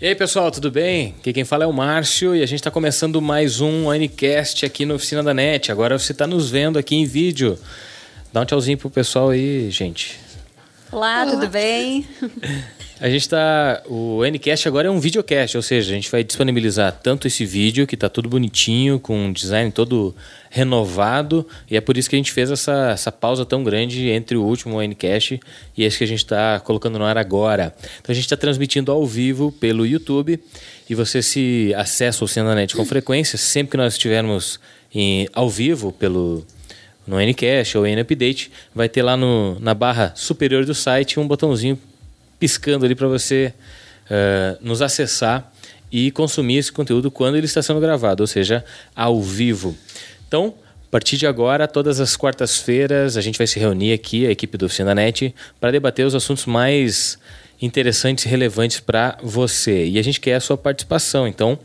E aí, pessoal, tudo bem? Aqui quem fala é o Márcio e a gente está começando mais um Anicast aqui na Oficina da NET. Agora você está nos vendo aqui em vídeo. Dá um tchauzinho pro pessoal aí, gente. Olá, Olá. tudo bem? A gente está. O Ncast agora é um videocast, ou seja, a gente vai disponibilizar tanto esse vídeo, que está tudo bonitinho, com um design todo renovado, e é por isso que a gente fez essa, essa pausa tão grande entre o último Ncast e esse que a gente está colocando no ar agora. Então a gente está transmitindo ao vivo pelo YouTube, e você se acessa o Cenanet com frequência, sempre que nós estivermos em, ao vivo pelo no Ncast ou N Update, vai ter lá no, na barra superior do site um botãozinho piscando ali para você uh, nos acessar e consumir esse conteúdo quando ele está sendo gravado, ou seja, ao vivo. Então, a partir de agora, todas as quartas-feiras, a gente vai se reunir aqui, a equipe do Oficina Net, para debater os assuntos mais interessantes e relevantes para você. E a gente quer a sua participação. Então,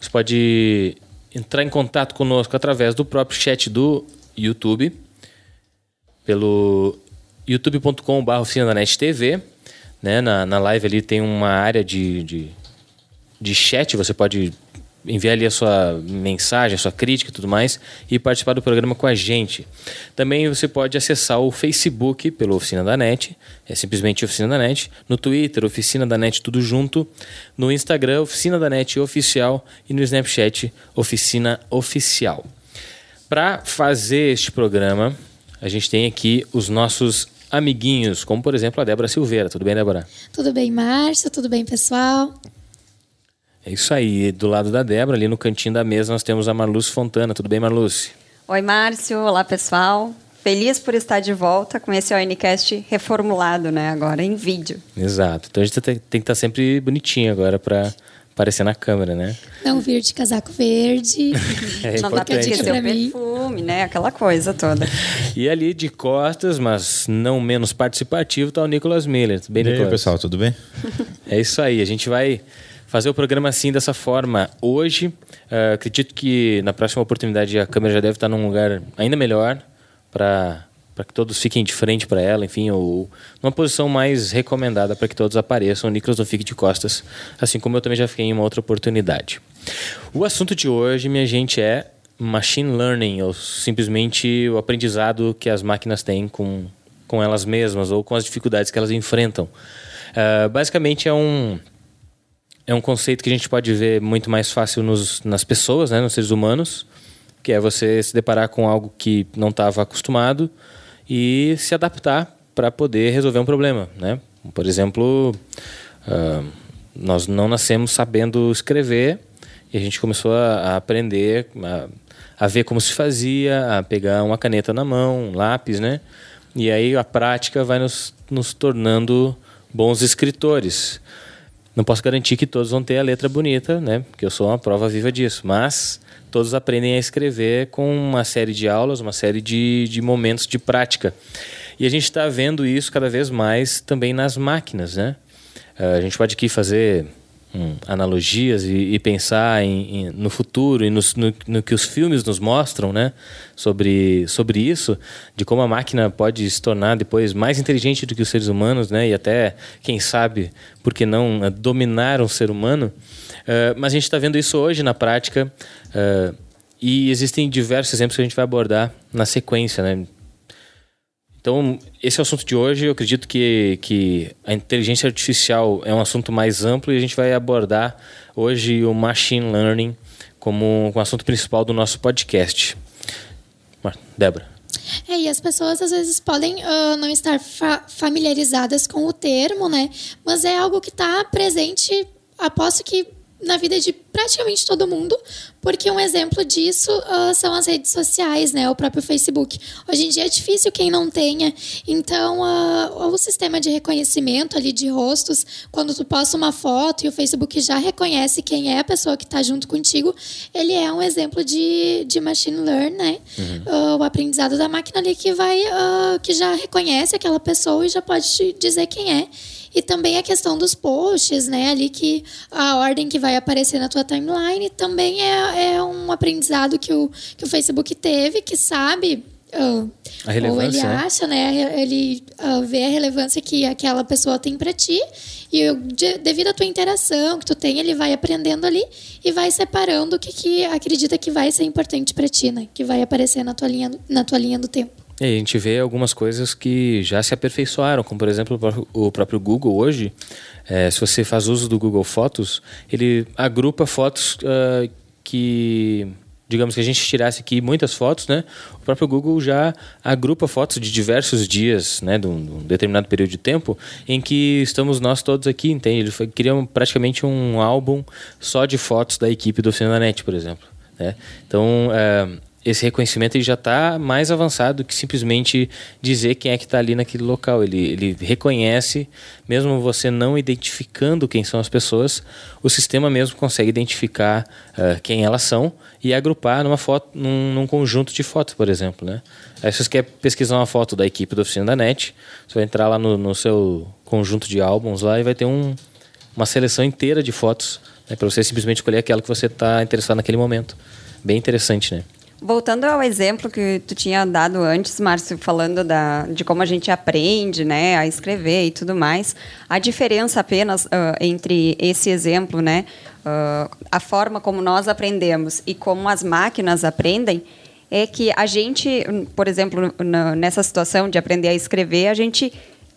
você pode entrar em contato conosco através do próprio chat do YouTube, pelo youtube.com.br Oficina da Net TV né? Na, na live ali tem uma área de, de, de chat, você pode enviar ali a sua mensagem, a sua crítica e tudo mais e participar do programa com a gente. Também você pode acessar o Facebook pelo Oficina da NET, é simplesmente Oficina da NET, no Twitter, Oficina da NET tudo junto, no Instagram, Oficina da NET Oficial e no Snapchat, Oficina Oficial. Para fazer este programa, a gente tem aqui os nossos amiguinhos, como por exemplo a Débora Silveira. Tudo bem, Débora? Tudo bem, Márcio? Tudo bem, pessoal? É isso aí. Do lado da Débora, ali no cantinho da mesa, nós temos a Marluce Fontana. Tudo bem, Marluce? Oi, Márcio. Olá, pessoal. Feliz por estar de volta com esse ONCast reformulado, né? Agora em vídeo. Exato. Então a gente tem que estar sempre bonitinho agora para aparecer na câmera, né? Não vir de casaco verde. é não dá pra esquecer o perfume, né? Aquela coisa toda. E ali de costas, mas não menos participativo, tá o Nicolas Miller. Tudo bem, e Nicolas? aí, pessoal, tudo bem? É isso aí. A gente vai fazer o programa assim, dessa forma, hoje. Uh, acredito que na próxima oportunidade a câmera já deve estar num lugar ainda melhor para para que todos fiquem de frente para ela, enfim, ou numa posição mais recomendada para que todos apareçam. O Nicolas não fique de costas, assim como eu também já fiquei em uma outra oportunidade. O assunto de hoje, minha gente, é machine learning, ou simplesmente o aprendizado que as máquinas têm com, com elas mesmas ou com as dificuldades que elas enfrentam. Uh, basicamente é um é um conceito que a gente pode ver muito mais fácil nos, nas pessoas, né, nos seres humanos, que é você se deparar com algo que não estava acostumado e se adaptar para poder resolver um problema, né? Por exemplo, uh, nós não nascemos sabendo escrever e a gente começou a, a aprender a, a, ver como se fazia, a pegar uma caneta na mão, um lápis, né? E aí a prática vai nos, nos tornando bons escritores. Não posso garantir que todos vão ter a letra bonita, né? Porque eu sou uma prova viva disso. Mas todos aprendem a escrever com uma série de aulas, uma série de, de momentos de prática. E a gente está vendo isso cada vez mais também nas máquinas, né? Uh, a gente pode aqui fazer hum, analogias e, e pensar em, em, no futuro e no, no, que os filmes nos mostram, né? Sobre, sobre isso, de como a máquina pode se tornar depois mais inteligente do que os seres humanos, né? E até, quem sabe, por que não, dominar um ser humano. Uh, mas a gente está vendo isso hoje na prática uh, e existem diversos exemplos que a gente vai abordar na sequência, né? Então, esse é o assunto de hoje. Eu acredito que, que a inteligência artificial é um assunto mais amplo e a gente vai abordar hoje o machine learning como o assunto principal do nosso podcast. Débora. É, e as pessoas às vezes podem uh, não estar fa familiarizadas com o termo, né? Mas é algo que está presente, aposto que na vida de praticamente todo mundo, porque um exemplo disso uh, são as redes sociais, né? O próprio Facebook. Hoje em dia é difícil quem não tenha. Então, uh, o sistema de reconhecimento ali de rostos, quando tu posta uma foto e o Facebook já reconhece quem é a pessoa que está junto contigo, ele é um exemplo de, de machine learning, né? Uhum. Uh, o aprendizado da máquina ali que vai, que já reconhece aquela pessoa e já pode te dizer quem é. E também a questão dos posts, né? Ali que a ordem que vai aparecer na tua timeline também é, é um aprendizado que o, que o Facebook teve, que sabe Uh, ou ele né? acha, né? Ele uh, vê a relevância que aquela pessoa tem para ti e de, devido à tua interação que tu tem, ele vai aprendendo ali e vai separando o que, que acredita que vai ser importante para ti, né? Que vai aparecer na tua linha, na tua linha do tempo. E a gente vê algumas coisas que já se aperfeiçoaram, como por exemplo o próprio- Google hoje. eh, se você faz uso do Google Fotos, ele agrupa fotos ah, que, digamos que a gente tirasse aqui muitas fotos, né? O próprio Google já agrupa fotos de diversos dias, né? De um, de um determinado período de tempo, em que estamos nós todos aqui, entende? Ele foi, cria um- praticamente um álbum só de fotos da equipe do Oficina por exemplo. Né? Então, eh, esse reconhecimento ele já está mais avançado que simplesmente dizer quem é que está ali naquele local. Ele, ele reconhece, mesmo você não identificando quem são as pessoas, o sistema mesmo consegue identificar ah, quem elas são e agrupar numa foto, num, num conjunto de fotos, por exemplo. Né? Aí se você quer pesquisar uma foto da equipe da oficina da NET, você vai entrar lá no, no seu conjunto de álbuns lá e vai ter um, uma seleção inteira de fotos né, para você simplesmente escolher aquela que você está interessado naquele momento. Bem interessante, né? Voltando ao exemplo que tu tinha dado antes, Márcio, falando da, de como a gente aprende né, a escrever e tudo mais, a diferença apenas ah, entre esse exemplo, né, ah, a forma como nós aprendemos e como as máquinas aprendem, é que a gente, por exemplo, nessa situação de aprender a escrever, a gente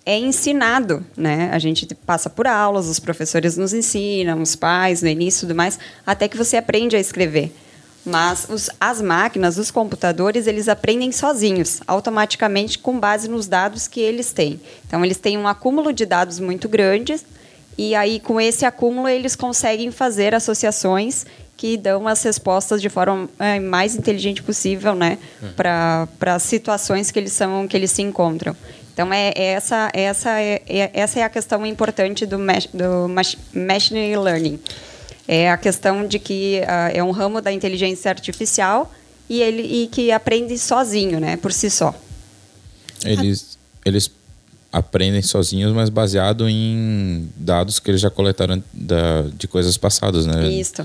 é ensinado, né? A gente passa por aulas, os professores nos ensinam, os pais no início e tudo mais, até que você aprende a escrever. Mas os- as máquinas, os computadores, eles aprendem sozinhos, automaticamente com base nos dados que eles têm. Então, eles têm um acúmulo de dados muito grandes e aí, com esse acúmulo, eles conseguem fazer associações que dão as respostas de forma eh, mais inteligente possível, né, para as situações que eles são, que eles se encontram. Então é, é essa essa é, é- essa é a questão importante do do mach- machine learning. É a questão de que ah, é um ramo da inteligência artificial e ele e que aprende sozinho, né, por si só. Eles, eles aprendem sozinhos, mas baseado em dados que eles já coletaram da, de coisas passadas, né? Isso.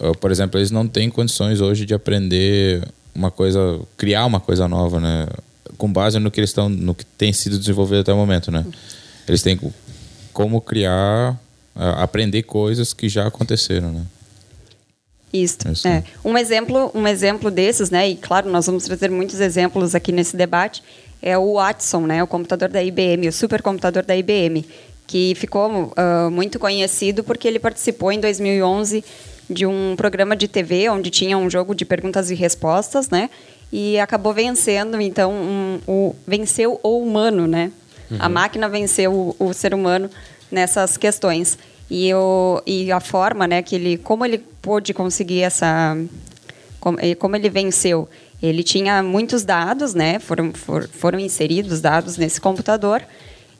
Uh, Por exemplo, eles não têm condições hoje de aprender uma coisa, criar uma coisa nova, né? Com base no que eles estão, no que tem sido desenvolvido até o momento, né? Eles têm co- como criar, uh, aprender coisas que já aconteceram, né? Isso. Isso. É. Um exemplo, um exemplo desses, né? E claro, nós vamos trazer muitos exemplos aqui nesse debate. É o Watson, né? O computador da IBM, o supercomputador da IBM, que ficou ah, muito conhecido porque ele participou em 2011 de um programa de TV onde tinha um jogo de perguntas e respostas, né? E acabou vencendo, então, um, o, venceu o humano, né? A máquina venceu o, o ser humano nessas questões. E, o, e a forma, né, que ele, como ele pôde conseguir essa, como, como ele venceu, ele tinha muitos dados, né, foram, for- foram inseridos dados nesse computador.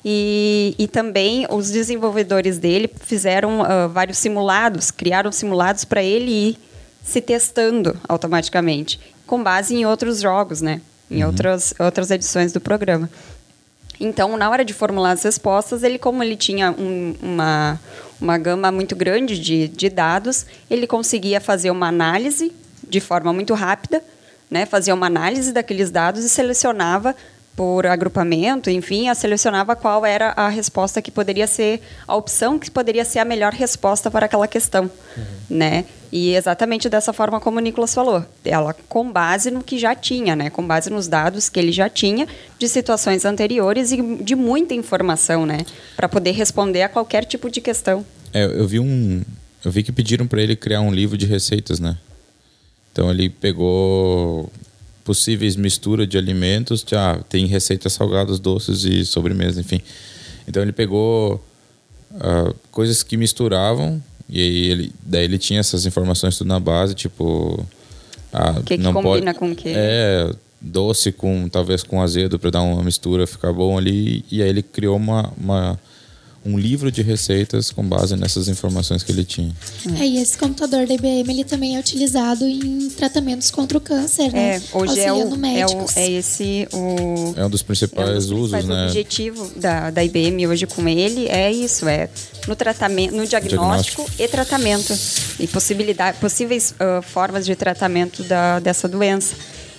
E, e também os desenvolvedores dele fizeram ah, vários simulados, criaram simulados para ele ir se testando automaticamente, com base em outros jogos, né? Em outras, outras edições do programa. Então, na hora de formular as respostas, ele, como ele tinha um- uma, uma gama muito grande de, de dados, ele conseguia fazer uma análise de forma muito rápida, né? fazia uma análise daqueles dados e selecionava por agrupamento, enfim, a selecionava qual era a resposta que poderia ser, a opção que poderia ser a melhor resposta para aquela questão, né? E exatamente dessa forma como o Nicolas falou, ela com base no que já tinha, né? Com base nos dados que ele já tinha de situações anteriores e de muita informação, né? Para poder responder a qualquer tipo de questão. É, eu vi um. Eu vi que pediram para ele criar um livro de receitas, né? Então ele pegou possíveis misturas de alimentos, já tem receitas salgadas, doces e sobremesa, enfim. Então ele pegou ah, coisas que misturavam e aí ele, daí ele tinha essas informações tudo na base, tipo ah, O que que não combina pode, com o quê? É, doce com talvez com azedo para dar uma mistura ficar bom ali e aí ele criou uma, uma um livro de receitas com base nessas informações que ele tinha. É, e esse computador da IBM ele também é utilizado em tratamentos contra o câncer, né? É, hoje é, o, é, o, é esse o É um dos É um principais dos usos, principais né? objetivo da, da IBM hoje com ele é isso, é no tratamento, no diagnóstico, e tratamento e possibilidade, possíveis ah, formas de tratamento da, dessa doença.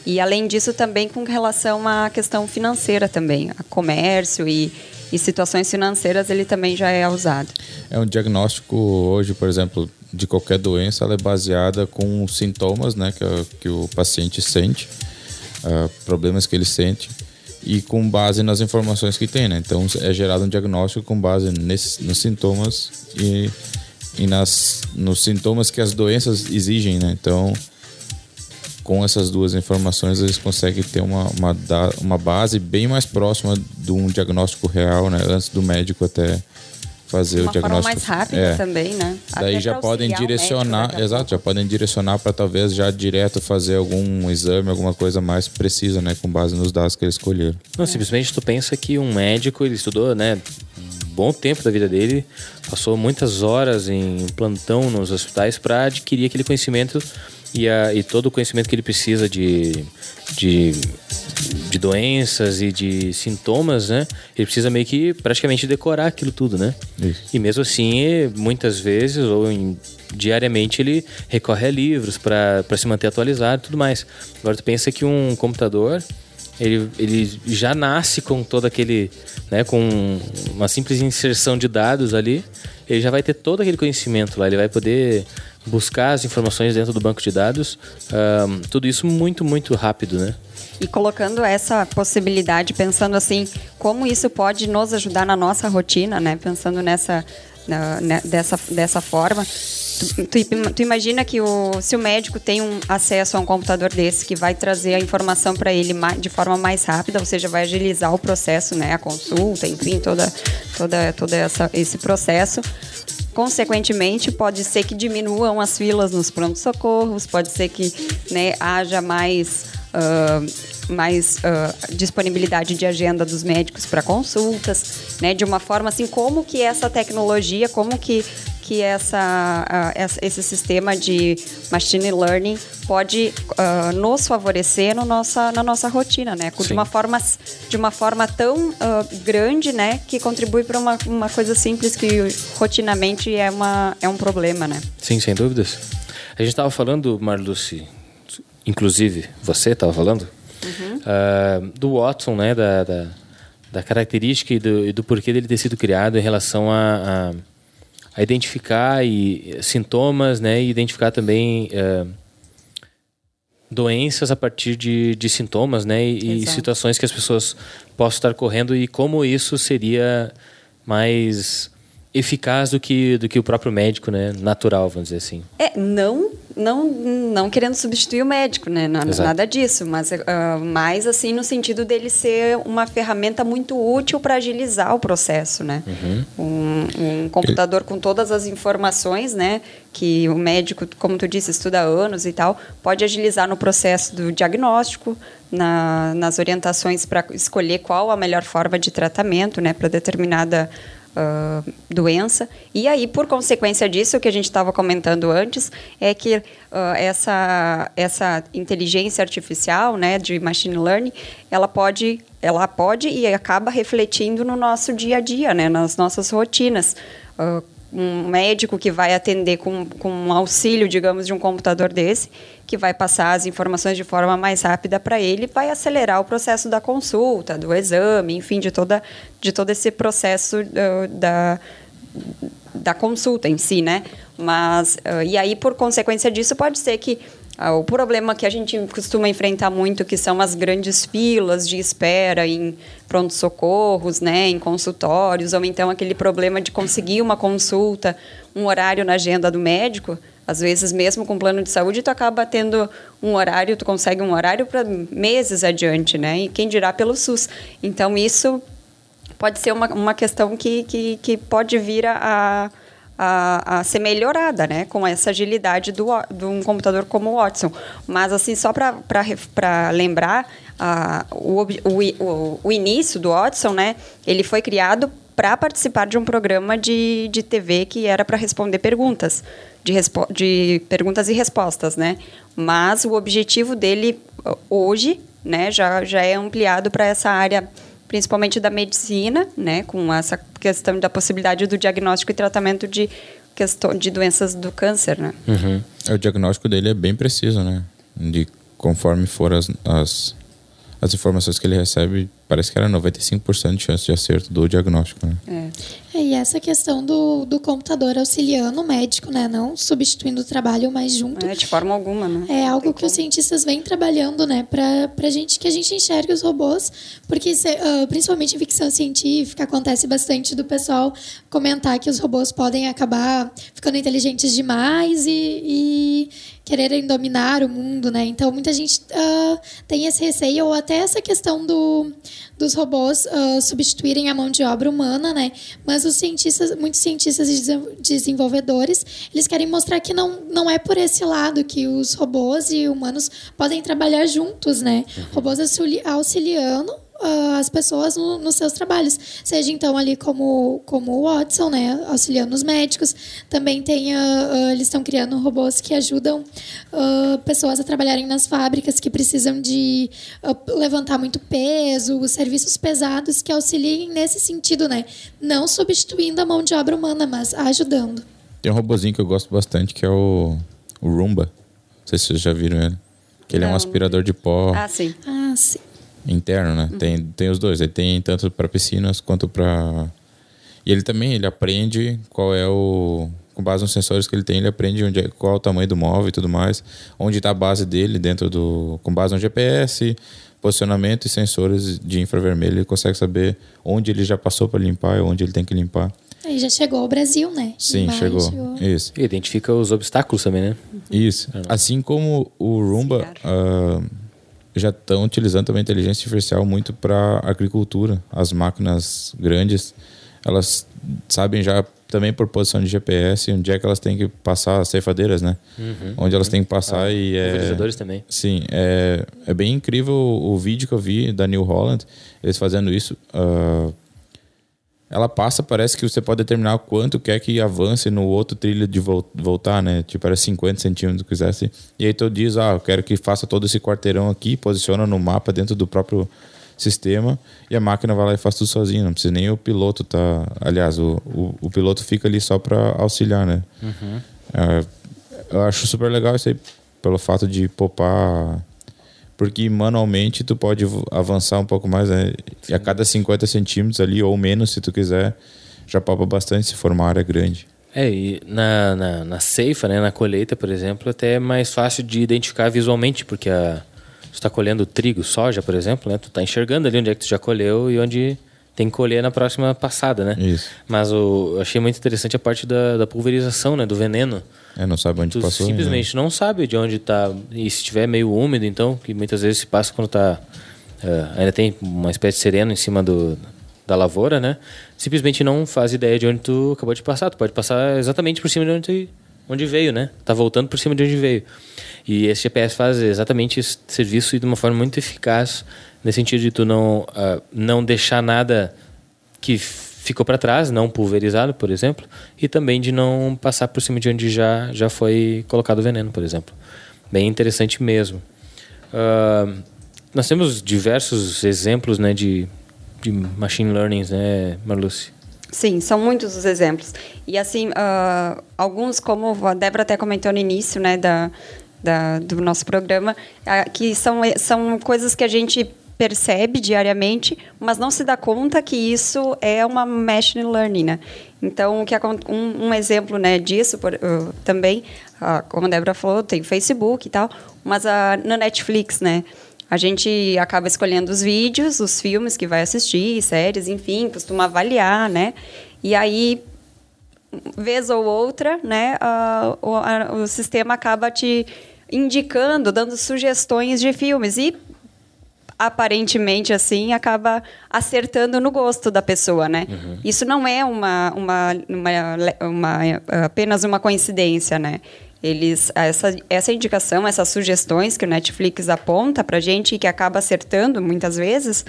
E além disso também com relação à questão financeira também, a comércio e, e situações financeiras ele também já é usado. É um diagnóstico hoje, por exemplo, de qualquer doença, ela é baseada com sintomas, né, que, que o paciente sente, uh, problemas que ele sente e com base nas informações que tem, né? Então é gerado um diagnóstico com base nesses, nos sintomas e, e nas, nos sintomas que as doenças exigem, né? Então com essas duas informações eles conseguem ter uma, uma, uma base bem mais próxima de um diagnóstico real, né? Antes do médico até fazer uma o diagnóstico. mais rápida é. também, né? Daí já podem direcionar, exato, já podem direcionar para talvez já direto fazer algum exame, alguma coisa mais precisa, né, com base nos dados que eles escolheram. Não, simplesmente tu pensa que um médico, ele estudou, né, um bom tempo da vida dele, passou muitas horas em plantão nos hospitais para adquirir aquele conhecimento e, a, e todo o conhecimento que ele precisa de, de, de doenças e de sintomas, né? Ele precisa meio que praticamente decorar aquilo tudo, né? Isso. E mesmo assim, muitas vezes ou em, diariamente ele recorre a livros para se manter atualizado e tudo mais. Agora tu pensa que um computador ele, ele já nasce com todo aquele, né, com uma simples inserção de dados ali, ele já vai ter todo aquele conhecimento lá, ele vai poder buscar as informações dentro do banco de dados, um, tudo isso muito, muito rápido, né? E colocando essa possibilidade, pensando assim, como isso pode nos ajudar na nossa rotina, né? Pensando nessa, né, dessa, dessa forma. Tu, tu, tu, imagina que o, se o médico tem um acesso a um computador desse que vai trazer a informação para ele de forma mais rápida, ou seja, vai agilizar o processo, né, a consulta, enfim, toda, toda, toda essa, esse processo. Consequentemente, pode ser que diminuam as filas nos pronto-socorros, pode ser que né, haja mais, uh, mais uh, disponibilidade de agenda dos médicos para consultas, né, de uma forma assim, como que essa tecnologia, como que que essa, uh, esse sistema de machine learning pode uh, nos favorecer no nossa, na nossa rotina, né? De uma forma, de uma forma tão uh, grande, né? Que contribui para uma, uma coisa simples que rotinamente é, uma, é um problema, né? Sim, sem dúvidas. A gente estava falando, Marluce, inclusive você estava falando, uhum. do Watson, né? Da, da, da característica e do, e do porquê dele ter sido criado em relação a, a a identificar e, sintomas, né, e identificar também uh, doenças a partir de, de sintomas, né, e, e, situações que as pessoas possam estar correndo e como isso seria mais eficaz do que do que o próprio médico, né, natural, vamos dizer assim. É, não não, não querendo substituir o médico, né? Nada, nada disso, mas uh, mais assim no sentido dele ser uma ferramenta muito útil para agilizar o processo, né? Uhum. Um, um, computador com todas as informações, né? Que o médico, como tu disse, estuda há anos e tal, pode agilizar no processo do diagnóstico, na, nas orientações para escolher qual a melhor forma de tratamento, né? Para determinada uh, doença. E aí, por consequência disso, o que a gente estava comentando antes é que uh, essa, essa inteligência artificial, né, de machine learning, ela pode, ela pode e acaba refletindo no nosso dia a dia, né, nas nossas rotinas. Uh, um médico que vai atender com, com um auxílio, digamos, de um computador desse, que vai passar as informações de forma mais rápida para ele, vai acelerar o processo da consulta, do exame, enfim, de, toda, de todo esse processo uh, da, da consulta em si, né? Mas, uh, e aí, por consequência disso, pode ser que uh, o problema que a gente costuma enfrentar muito, que são as grandes filas de espera em pronto-socorros, né, em consultórios, ou então aquele problema de conseguir uma consulta, um horário na agenda do médico, às vezes, mesmo com plano de saúde, tu acaba tendo um horário, tu consegue um horário para meses adiante, né? E quem dirá pelo SUS. Então, isso pode ser uma, uma questão que, que, que pode vir a, a, a, ser melhorada, né? Com essa agilidade do, de um computador como o Watson. Mas, assim, só para lembrar, a, o, o, o início do Watson, né? Ele foi criado para participar de um programa de, de TV que era para responder perguntas de, de perguntas e respostas, né? Mas o objetivo dele hoje, né, já, já é ampliado para essa área principalmente da medicina, né, com essa questão da possibilidade do diagnóstico e tratamento de questão de doenças do câncer, né? Uhum. É, o diagnóstico dele é bem preciso, né? De conforme for as, as, as informações que ele recebe, parece que era 95% de chance de acerto do diagnóstico. Né? É. É, e essa questão do, do computador auxiliando o médico, né? Não substituindo o trabalho, mas junto. É, de forma alguma, né? É algo que os cientistas vêm trabalhando, né, para pra gente que a gente enxergue os robôs, porque se, uh, principalmente em ficção científica acontece bastante do pessoal comentar que os robôs podem acabar ficando inteligentes demais e, e quererem dominar o mundo, né? Então muita gente uh, tem esse receio ou até essa questão do, dos robôs uh, substituírem a mão de obra humana, né? Mas os cientistas, muitos cientistas e desenvolvedores, eles querem mostrar que não, não é por esse lado que os robôs e humanos podem trabalhar juntos, né? Uhum. Robôs auxiliando uh, as pessoas no, nos seus trabalhos. Seja então ali como, como o Watson, né, auxiliando os médicos. Também tem, uh, uh, eles estão criando robôs que ajudam pessoas a trabalharem nas fábricas que precisam de levantar muito peso, os serviços pesados que auxiliem nesse sentido, né? Não substituindo a mão de obra humana, mas ajudando. Tem um robozinho que eu gosto bastante que é o, o Roomba. Não sei se vocês já viram ele. Que ele Não. é um aspirador de pó. Ah, sim. Ah, sim interno, né? Uhum. Tem, tem os dois. Ele tem tanto para piscinas quanto para e ele também ele aprende qual é o com base nos sensores que ele tem, ele aprende onde é, qual é o tamanho do móvel e tudo mais, onde está a base dele dentro do com base no GPS, posicionamento e sensores de infravermelho, ele consegue saber onde ele já passou para limpar e onde ele tem que limpar. Ele já chegou ao Brasil, né? Sim, chegou. chegou. Isso. E identifica os obstáculos também, né? Isso. Assim como o Roomba, uh, já estão utilizando também a inteligência artificial muito para agricultura. As máquinas grandes, elas sabem já também por posição de GPS onde é que elas têm que passar as ceifadeiras, né? Uhum, onde elas têm que passar ah, e é também. Sim, é, é bem incrível o, o, vídeo que eu vi da New Holland, eles fazendo isso. Uh, ela passa, parece que você pode determinar quanto quer que avance no outro trilho de voltar, né? Tipo, era 50 centímetros, quisesse. E aí tu diz, ah, eu quero que faça todo esse quarteirão aqui, posiciona no mapa dentro do próprio sistema e a máquina vai lá e faz tudo sozinho. Não precisa nem o piloto tá... Aliás, o, o, o piloto fica ali só para auxiliar, né? Uhum. É, eu acho super legal isso aí, pelo fato de poupar porque manualmente tu pode avançar um pouco mais, né? E a cada 50 centímetros ali, ou menos, se tu quiser, já palpa bastante se for uma área grande. É, e na, na, na ceifa, né, na colheita, por exemplo, até é mais fácil de identificar visualmente, porque a, tu está colhendo trigo, soja, por exemplo, né? Tu está enxergando ali onde é que tu já colheu e onde tem que colher na próxima passada, né? Isso. Mas o, eu achei muito interessante a parte da, da pulverização, né? Do veneno. É, não sabe onde tu passou. simplesmente não sabe de onde está. E se estiver meio úmido, então, que muitas vezes se passa quando está. Uh, eh, ainda tem uma espécie de sereno em cima do, da lavoura, né? Simplesmente não faz ideia de onde tu acabou de passar. Tu pode passar exatamente por cima de onde, tu, onde veio, né? Tá voltando por cima de onde veio. E esse GPS faz exatamente esse serviço e de uma forma muito eficaz, nesse sentido de tu não, uh, não deixar nada que ficou para trás, não pulverizado, por exemplo, e também de não passar por cima de onde já, já foi colocado veneno, por exemplo. Bem interessante mesmo. Uh, nós temos diversos exemplos né, de, de machine learning, né, Marluce? Sim, são muitos os exemplos. E assim, uh, alguns, como a Débora até comentou no início né, da, da, do nosso programa, uh, que são, são coisas que a gente percebe diariamente, mas não se dá conta que isso é uma machine learning, né? Então, que um, um exemplo né, disso por, uh, também, uh, como a Débora falou, tem Facebook e tal, mas uh, na Netflix, né? A gente acaba escolhendo os vídeos, os filmes que vai assistir, séries, enfim, costuma avaliar, né? E aí, vez ou outra, né, o, a, o sistema acaba te indicando, dando sugestões de filmes. E aparentemente assim acaba acertando no gosto da pessoa, né? Uhum. Isso não é uma, uma, uma, uma, apenas uma coincidência, né? Eles essa essa indicação, essas sugestões que o Netflix aponta para gente e que acaba acertando muitas vezes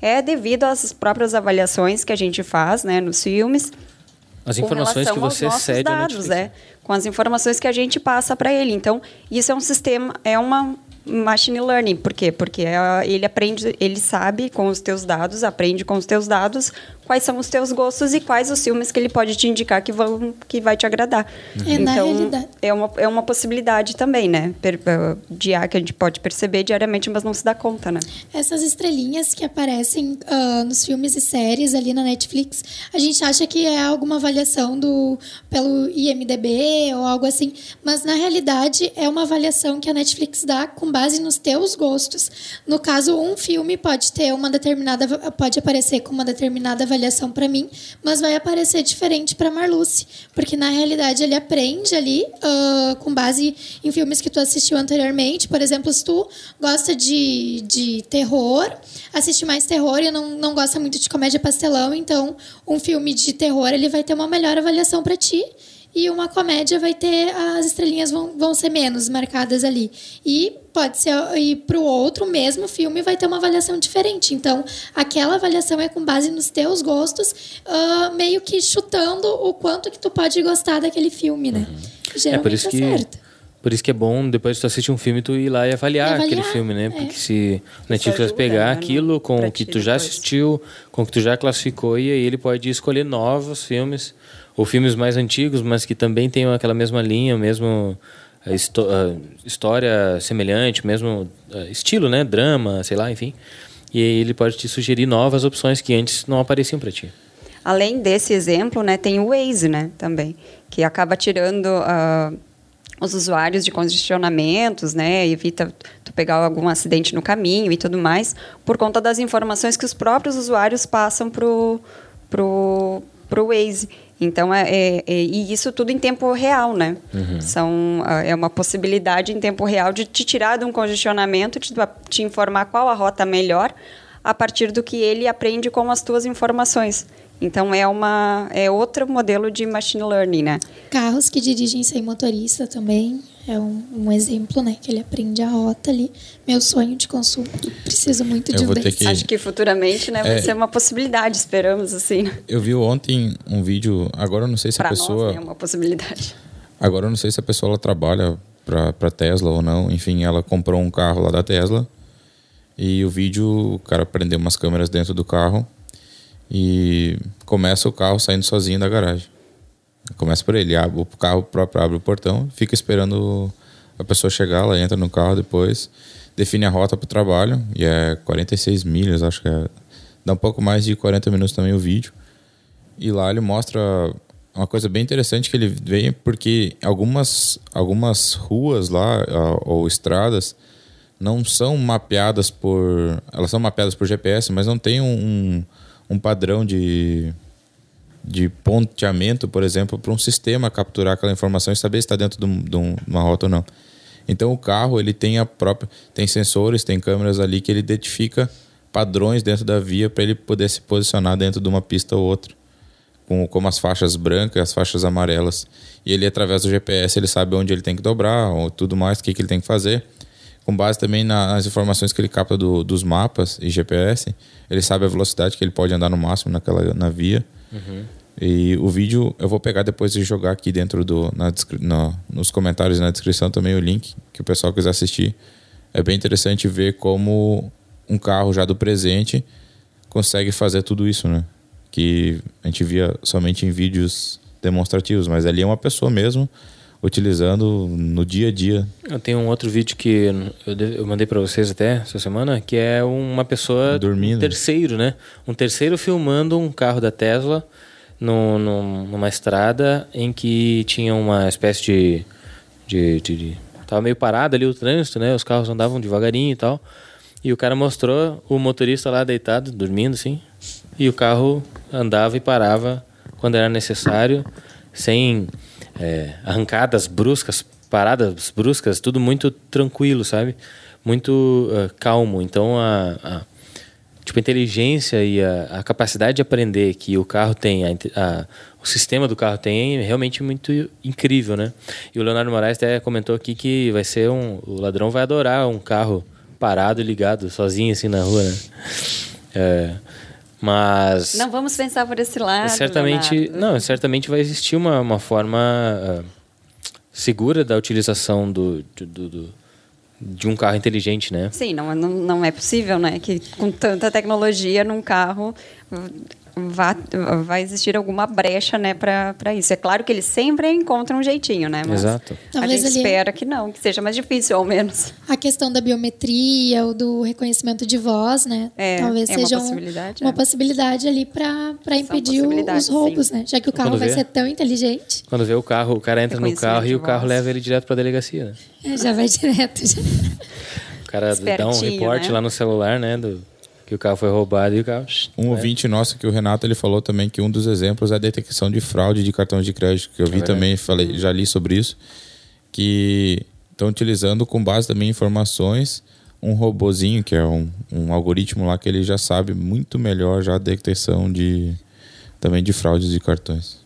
é devido às próprias avaliações que a gente faz, né, nos filmes. As informações que você cede dados, é com as informações que a gente passa para ele. Então, isso é um sistema, é uma machine learning. Por quê? Porque é, ele aprende, ele sabe com os teus dados, aprende com os teus dados quais são os teus gostos e quais os filmes que ele pode te indicar que vão que vai te agradar. É, então, na realidade. é uma, é uma possibilidade também, né? Per, de que a gente pode perceber diariamente, mas não se dá conta, né? Essas estrelinhas que aparecem uh, nos filmes e séries ali na Netflix, a gente acha que é alguma avaliação do pelo IMDB ou algo assim, mas na realidade é uma avaliação que a Netflix dá com base nos teus gostos. No caso, um filme pode ter uma determinada pode aparecer com uma determinada avaliação avaliação para mim, mas vai aparecer diferente para Marluce, porque na realidade ele aprende ali uh, com base em filmes que tu assistiu anteriormente. Por exemplo, se tu gosta de, de terror, assiste mais terror e não, não gosta muito de comédia pastelão, então um filme de terror ele vai ter uma melhor avaliação para ti e uma comédia vai ter as estrelinhas vão, vão ser menos marcadas ali e pode ser e para o outro mesmo filme vai ter uma avaliação diferente então aquela avaliação é com base nos teus gostos uh, meio que chutando o quanto que tu pode gostar daquele filme né uhum. Geralmente é por isso tá que certo. por isso que é bom depois de tu assistir um filme tu ir lá e avaliar, e avaliar aquele filme né é. porque se o Netflix vai pegar né? aquilo com o que tu já assistiu com o que tu já classificou e aí ele pode escolher novos filmes ou filmes mais antigos, mas que também tenham aquela mesma linha, mesmo uh, história semelhante, mesmo uh, estilo, né, drama, sei lá, enfim. E ele pode te sugerir novas opções que antes não apareciam para ti. Além desse exemplo, né, tem o Waze, né, também, que acaba tirando uh, os usuários de congestionamentos, né, evita tu pegar algum acidente no caminho e tudo mais, por conta das informações que os próprios usuários passam pro pro pro Waze. Então, é, é, é, e isso tudo em tempo real, né? Uhum. São, é uma possibilidade em tempo real de te tirar de um congestionamento, te, te informar qual a rota melhor, a partir do que ele aprende com as tuas informações. Então é uma é outro modelo de machine learning, né? Carros que dirigem sem motorista também é um, um, exemplo, né? Que ele aprende a rota ali. Meu sonho de consumo. Preciso muito de um que... Acho que futuramente, né, vai é... ser uma possibilidade, esperamos assim. Eu vi ontem um vídeo, agora eu não sei se pra a pessoa nós, né, é uma possibilidade. Agora eu não sei se a pessoa ela trabalha para Tesla ou não. Enfim, ela comprou um carro lá da Tesla. E o vídeo, o cara prendeu umas câmeras dentro do carro e começa o carro saindo sozinho da garagem. Começa por ele, abre, o carro próprio abre o portão, fica esperando a pessoa chegar, ela entra no carro depois, define a rota para o trabalho, e é 46 milhas, acho que é. Dá um pouco mais de 40 minutos também o vídeo. E lá ele mostra uma coisa bem interessante que ele vem porque algumas, algumas ruas lá, ou estradas, não são mapeadas por. Elas são mapeadas por GPS, mas não tem um, um padrão de de ponteamento, por exemplo, para um sistema capturar aquela informação e saber se está dentro de, uma rota ou não. Então o carro ele tem a própria tem sensores, tem câmeras ali que ele identifica padrões dentro da via para ele poder se posicionar dentro de uma pista ou outra, com como as faixas brancas, as faixas amarelas. E ele através do GPS ele sabe onde ele tem que dobrar, ou tudo mais, o que, que ele tem que fazer. Com base também nas informações que ele capta do, dos mapas e GPS, ele sabe a velocidade que ele pode andar no máximo naquela na via. Uhum. E o vídeo eu vou pegar depois e jogar aqui dentro do. Na, nos comentários e na descrição também o link, que o pessoal quiser assistir. É bem interessante ver como um carro já do presente consegue fazer tudo isso, né? Que a gente via somente em vídeos demonstrativos, mas ali é uma pessoa mesmo utilizando no dia a dia. Eu tenho um outro vídeo que eu, mandei para vocês até essa semana, que é uma pessoa dormindo, um terceiro, né? Um terceiro filmando um carro da Tesla no, no, numa estrada em que tinha uma espécie de, de, de, de tava meio parado ali o trânsito, né? Os carros andavam devagarinho e tal. E o cara mostrou o motorista lá deitado, dormindo assim, e o carro andava e parava quando era necessário, sem é, arrancadas bruscas, paradas bruscas, tudo muito tranquilo, sabe? Muito uh, calmo. Então a, a, tipo, a inteligência e a, a, capacidade de aprender que o carro tem, a, o sistema do carro tem, é realmente muito incrível, né? E o Leonardo Moraes até comentou aqui que vai ser um, o ladrão vai adorar um carro parado e ligado, sozinho assim na rua, né? É, mas não vamos pensar por esse lado. Certamente, Leonardo. não, certamente vai existir uma, uma forma uh, segura da utilização do, do, do de um carro inteligente, né? Sim, não, não, não é possível, né? Que com tanta tecnologia num carro vá, vai existir alguma brecha né, para isso. É claro que eles sempre encontram um jeitinho, né? Mas Exato. A Talvez gente ali... espera que não, que seja mais difícil, ao menos. A questão da biometria ou do reconhecimento de voz, né? É, Talvez é seja uma possibilidade, uma é. possibilidade ali para impedir os roubos, sim. né? Já que o carro vai ser tão inteligente. Quando vê o carro, o cara entra no carro e o carro leva ele direto para a delegacia. Né? É, já vai direto. Já. O cara dá um reporte né? lá no celular, né? Do que o carro foi roubado e o carro. Um né? ouvinte nosso que o Renato ele falou também que um dos exemplos é a detecção de fraude de cartões de crédito, que eu vi é também, falei, já li sobre isso, que estão utilizando com base também em informações um robozinho, que é um, um algoritmo lá que ele já sabe muito melhor já a detecção de também de fraudes de cartões.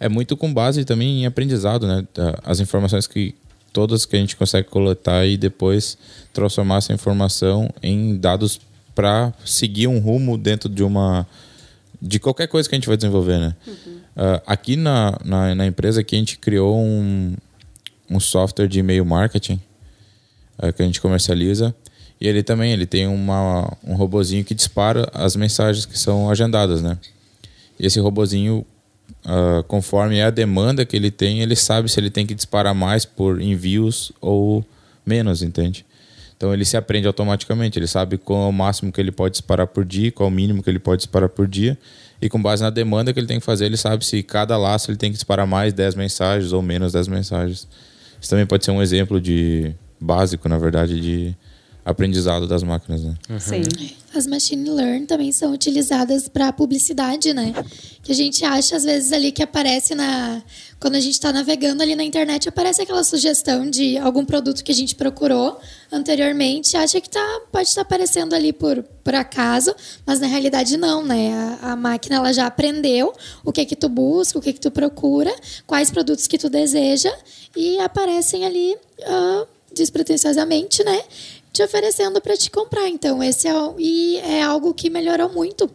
É muito com base também em aprendizado, né? As informações que todas que a gente consegue coletar e depois transformar essa informação em dados para seguir um rumo dentro de uma de qualquer coisa que a gente vai desenvolver, né? Uhum. Uh, aqui na, na, na, empresa aqui a gente criou um, um software de e-mail marketing uh, que a gente comercializa e ele também ele tem uma, um robozinho que dispara as mensagens que são agendadas, né? E esse robozinho, uh, conforme é a demanda que ele tem, ele sabe se ele tem que disparar mais por envios ou menos, entende? Então ele se aprende automaticamente, ele sabe qual é o máximo que ele pode disparar por dia, qual é o mínimo que ele pode disparar por dia. E com base na demanda que ele tem que fazer, ele sabe se cada laço ele tem que disparar mais 10 mensagens ou menos 10 mensagens. Isso também pode ser um exemplo de básico, na verdade, de aprendizado das máquinas, né? Uhum. Sim. As machine learning também são utilizadas para publicidade, né? Que a gente acha às vezes ali que aparece na quando a gente está navegando ali na internet aparece aquela sugestão de algum produto que a gente procurou anteriormente, acha que tá pode estar tá aparecendo ali por por acaso, mas na realidade não, né? A, a, máquina ela já aprendeu o que que tu busca, o que que tu procura, quais produtos que tu deseja e aparecem ali uh, despretensiosamente, né? Te oferecendo para te comprar. Então, esse é, e é algo que melhorou muito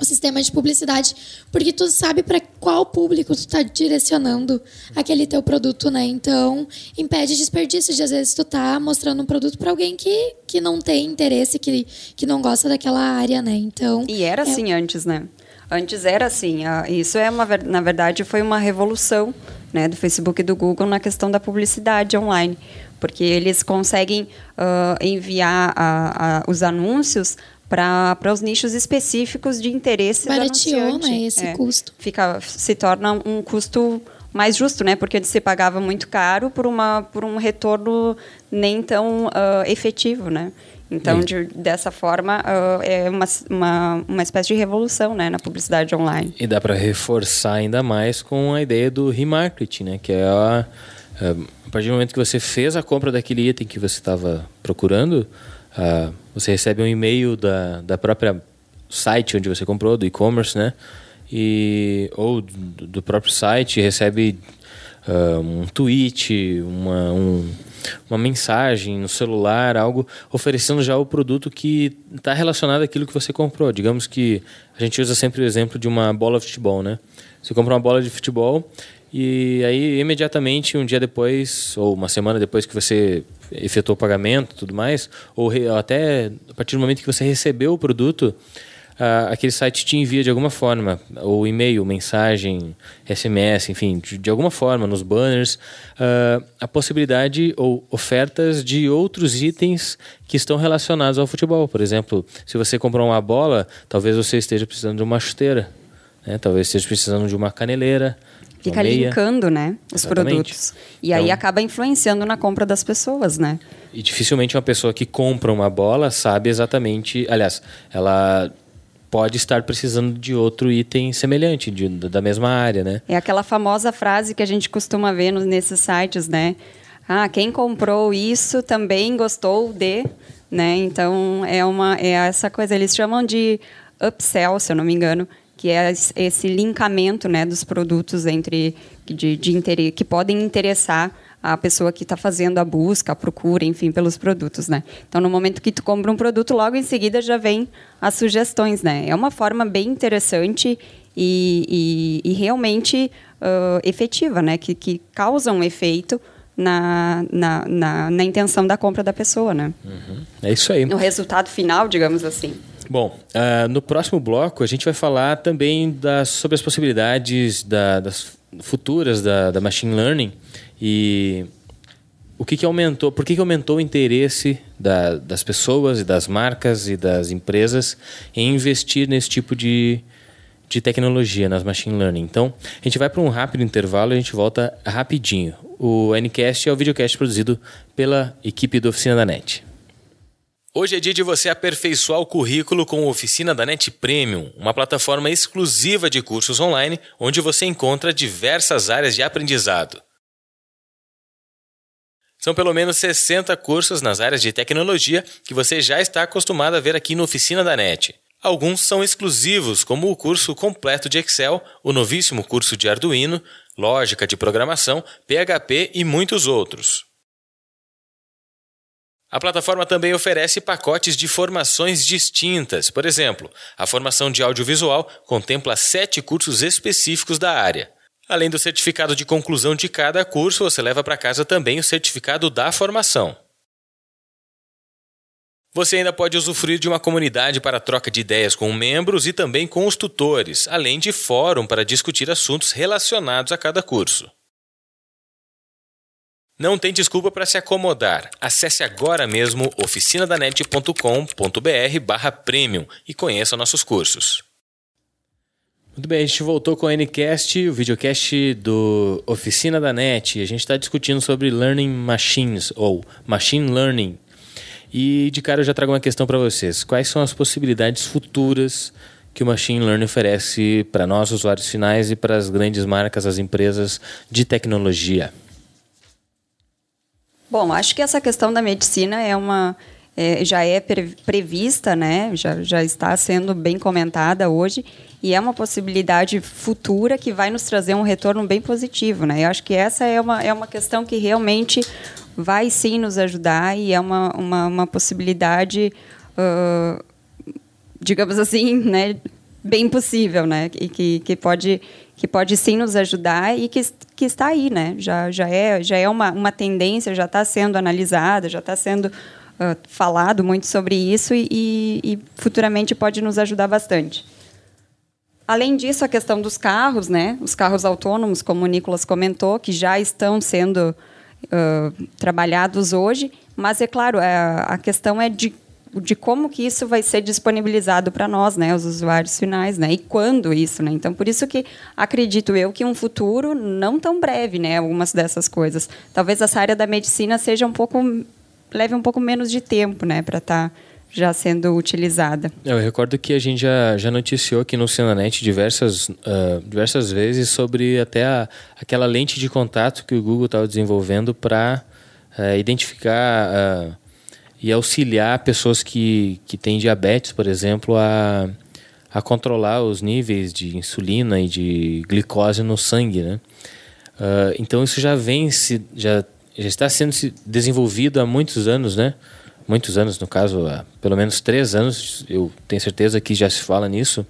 o sistema de publicidade, porque tu sabe para qual público tu está direcionando aquele teu produto, né? Então, impede desperdício de às vezes tu tá mostrando um produto para alguém que, que não tem interesse, que, que não gosta daquela área, né? Então, E era é... assim antes, né? Antes era assim, isso é uma na verdade foi uma revolução, né, do Facebook e do Google na questão da publicidade online porque eles conseguem uh, enviar a, a, os anúncios para os nichos específicos de interesse Barateou, do anunciante. né, esse é, custo. Fica, se torna um custo mais justo, né? Porque antes se pagava muito caro por, uma, por um retorno nem tão uh, efetivo, né? Então, de, dessa forma, uh, é uma, uma, uma espécie de revolução né, na publicidade online. E dá para reforçar ainda mais com a ideia do remarketing, né? Que é a, a partir do momento que você fez a compra daquele item que você estava procurando, uh, você recebe um e-mail da, da própria site onde você comprou, do e-commerce, né? E, ou do, do próprio site, recebe uh, um tweet, uma, um, uma mensagem no celular, algo oferecendo já o produto que está relacionado àquilo que você comprou. Digamos que a gente usa sempre o exemplo de uma bola de futebol, né? Você compra uma bola de futebol e aí, imediatamente, um dia depois, ou uma semana depois que você efetuou o pagamento tudo mais, ou até a partir do momento que você recebeu o produto, aquele site te envia de alguma forma, ou e-mail, mensagem, SMS, enfim, de, de alguma forma, nos banners, a possibilidade ou ofertas de outros itens que estão relacionados ao futebol. Por exemplo, se você comprou uma bola, talvez você esteja precisando de uma chuteira, né? talvez esteja precisando de uma caneleira Fica linkando, né, os Exatamente. produtos. E então, aí acaba influenciando na compra das pessoas, né? E dificilmente uma pessoa que compra uma bola sabe exatamente, aliás, ela pode estar precisando de outro item semelhante, de, da mesma área, né? É aquela famosa frase que a gente costuma ver nesses sites, né? Ah, quem comprou isso também gostou de, né? Então é uma é essa coisa eles chamam de upsell, se eu não me engano, que é esse linkamento né, dos produtos entre de, de interesse, que podem interessar a pessoa que está fazendo a busca, a procura, enfim, pelos produtos, né? Então, no momento que tu compra um produto, logo em seguida já vem as sugestões, né? É uma forma bem interessante e, e, e realmente uh, efetiva, né? Que, que causa um efeito na, na, na, na, intenção da compra da pessoa, né? Uhum. É isso aí. No resultado final, digamos assim. Bom, uh, no próximo bloco a gente vai falar também das, sobre as possibilidades da, das futuras da, da machine learning e o que, que aumentou, por que, que aumentou o interesse da, das pessoas e das marcas e das empresas em investir nesse tipo de, de tecnologia, nas machine learning. Então, a gente vai para um rápido intervalo e a gente volta rapidinho. O Ncast é o videocast produzido pela equipe da Oficina da NET. Hoje é dia de você aperfeiçoar o currículo com a Oficina da NET Premium, uma plataforma exclusiva de cursos online onde você encontra diversas áreas de aprendizado. São pelo menos 60 cursos nas áreas de tecnologia que você já está acostumado a ver aqui na Oficina da NET. Alguns são exclusivos, como o curso completo de Excel, o novíssimo curso de Arduino, lógica de programação, PHP e muitos outros. A plataforma também oferece pacotes de formações distintas. Por exemplo, a formação de audiovisual contempla sete cursos específicos da área. Além do certificado de conclusão de cada curso, você leva para casa também o certificado da formação. Você ainda pode usufruir de uma comunidade para troca de ideias com membros e também com os tutores, além de fórum para discutir assuntos relacionados a cada curso. Não tem desculpa para se acomodar. Acesse agora mesmo oficinadanet.com.br barra premium e conheça nossos cursos. Muito bem, a gente voltou com o Ncast, o videocast do Oficina da NET. A gente está discutindo sobre Learning Machines, ou Machine Learning. E de cara eu já trago uma questão para vocês. Quais são as possibilidades futuras que o Machine Learning oferece para nós, usuários finais, e para as grandes marcas, as empresas de tecnologia? Bom, acho que essa questão da medicina é uma é, já é pre, prevista, né? Já, já está sendo bem comentada hoje e é uma possibilidade futura que vai nos trazer um retorno bem positivo, né? Eu acho que essa é uma, é uma questão que realmente vai sim nos ajudar e é uma, uma, uma possibilidade, uh, digamos assim, né? Bem possível, né? E que, que pode que pode sim nos ajudar e que, que está aí, né? Já, já é, já é uma, uma tendência, já está sendo analisada, já está sendo uh, falado muito sobre isso e, e, e, futuramente pode nos ajudar bastante. Além disso, a questão dos carros, né? Os carros autônomos, como o Nicolas comentou, que já estão sendo uh, trabalhados hoje, mas é claro, a, a questão é de de como que isso vai ser disponibilizado para nós, né, os usuários finais, né, e quando isso, né. Então, por isso que acredito eu que um futuro não tão breve, né, algumas dessas coisas. Talvez essa área da medicina seja um pouco leve um pouco menos de tempo, né, para estar tá já sendo utilizada. Eu recordo que a gente já, já noticiou aqui no Sinanet diversas, uh, diversas vezes sobre até a, aquela lente de contato que o Google estava desenvolvendo para uh, eh, identificar uh, e auxiliar pessoas que, que têm diabetes, por exemplo, a, a controlar os níveis de insulina e de glicose no sangue, né? Uh, então isso já vem se já, já está sendo desenvolvido há muitos anos, né? Muitos anos, no caso, há pelo menos três anos. Eu tenho certeza que já se fala nisso.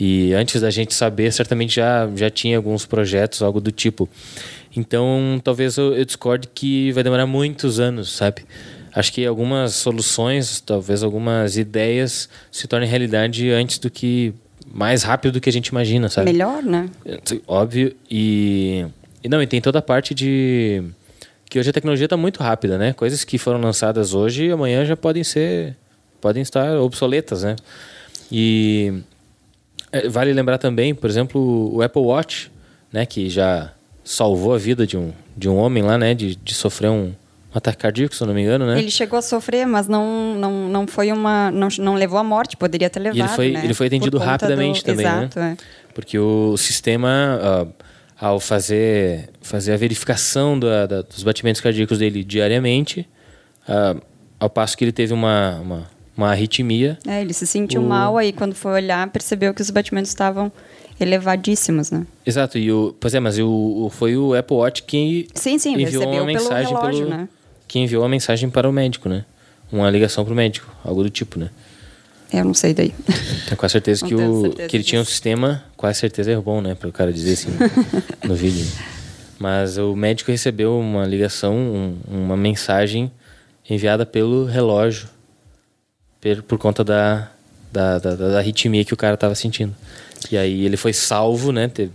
E antes da gente saber, certamente já já tinha alguns projetos, algo do tipo. Então, talvez eu, eu discorde que vai demorar muitos anos, sabe? Acho que algumas soluções, talvez algumas ideias se tornem realidade antes do que mais rápido do que a gente imagina, sabe? Melhor, né? Óbvio e, e não, e tem toda a parte de que hoje a tecnologia está muito rápida, né? Coisas que foram lançadas hoje amanhã já podem ser podem estar obsoletas, né? E é, vale lembrar também, por exemplo, o Apple Watch, né, que já salvou a vida de um, de um homem lá, né, de, de sofrer um, um ataque cardíaco, se eu não me engano, né? Ele chegou a sofrer, mas não, não, não foi uma. Não, não levou à morte, poderia ter levado. E ele foi, né? ele foi atendido rapidamente do... também, Exato, né? É. Porque o sistema, uh, ao fazer, fazer a verificação da, da, dos batimentos cardíacos dele diariamente, uh, ao passo que ele teve uma, uma, uma arritmia. É, ele se sentiu o... mal aí quando foi olhar, percebeu que os batimentos estavam elevadíssimos, né? Exato, e o, pois é, mas o, foi o Apple Watch quem sim, sim, enviou uma mensagem pelo relógio, pelo, né? Que enviou a mensagem para o médico, né? Uma ligação para o médico, algo do tipo, né? Eu não sei daí. Tenho quase certeza que, o, certeza que ele tinha um sistema, quase certeza é bom, né? Para o cara dizer assim no, no vídeo. Mas o médico recebeu uma ligação, um- uma mensagem enviada pelo relógio per- por conta da, da, da, da arritmia que o cara estava sentindo. E aí ele foi salvo, né? Teve-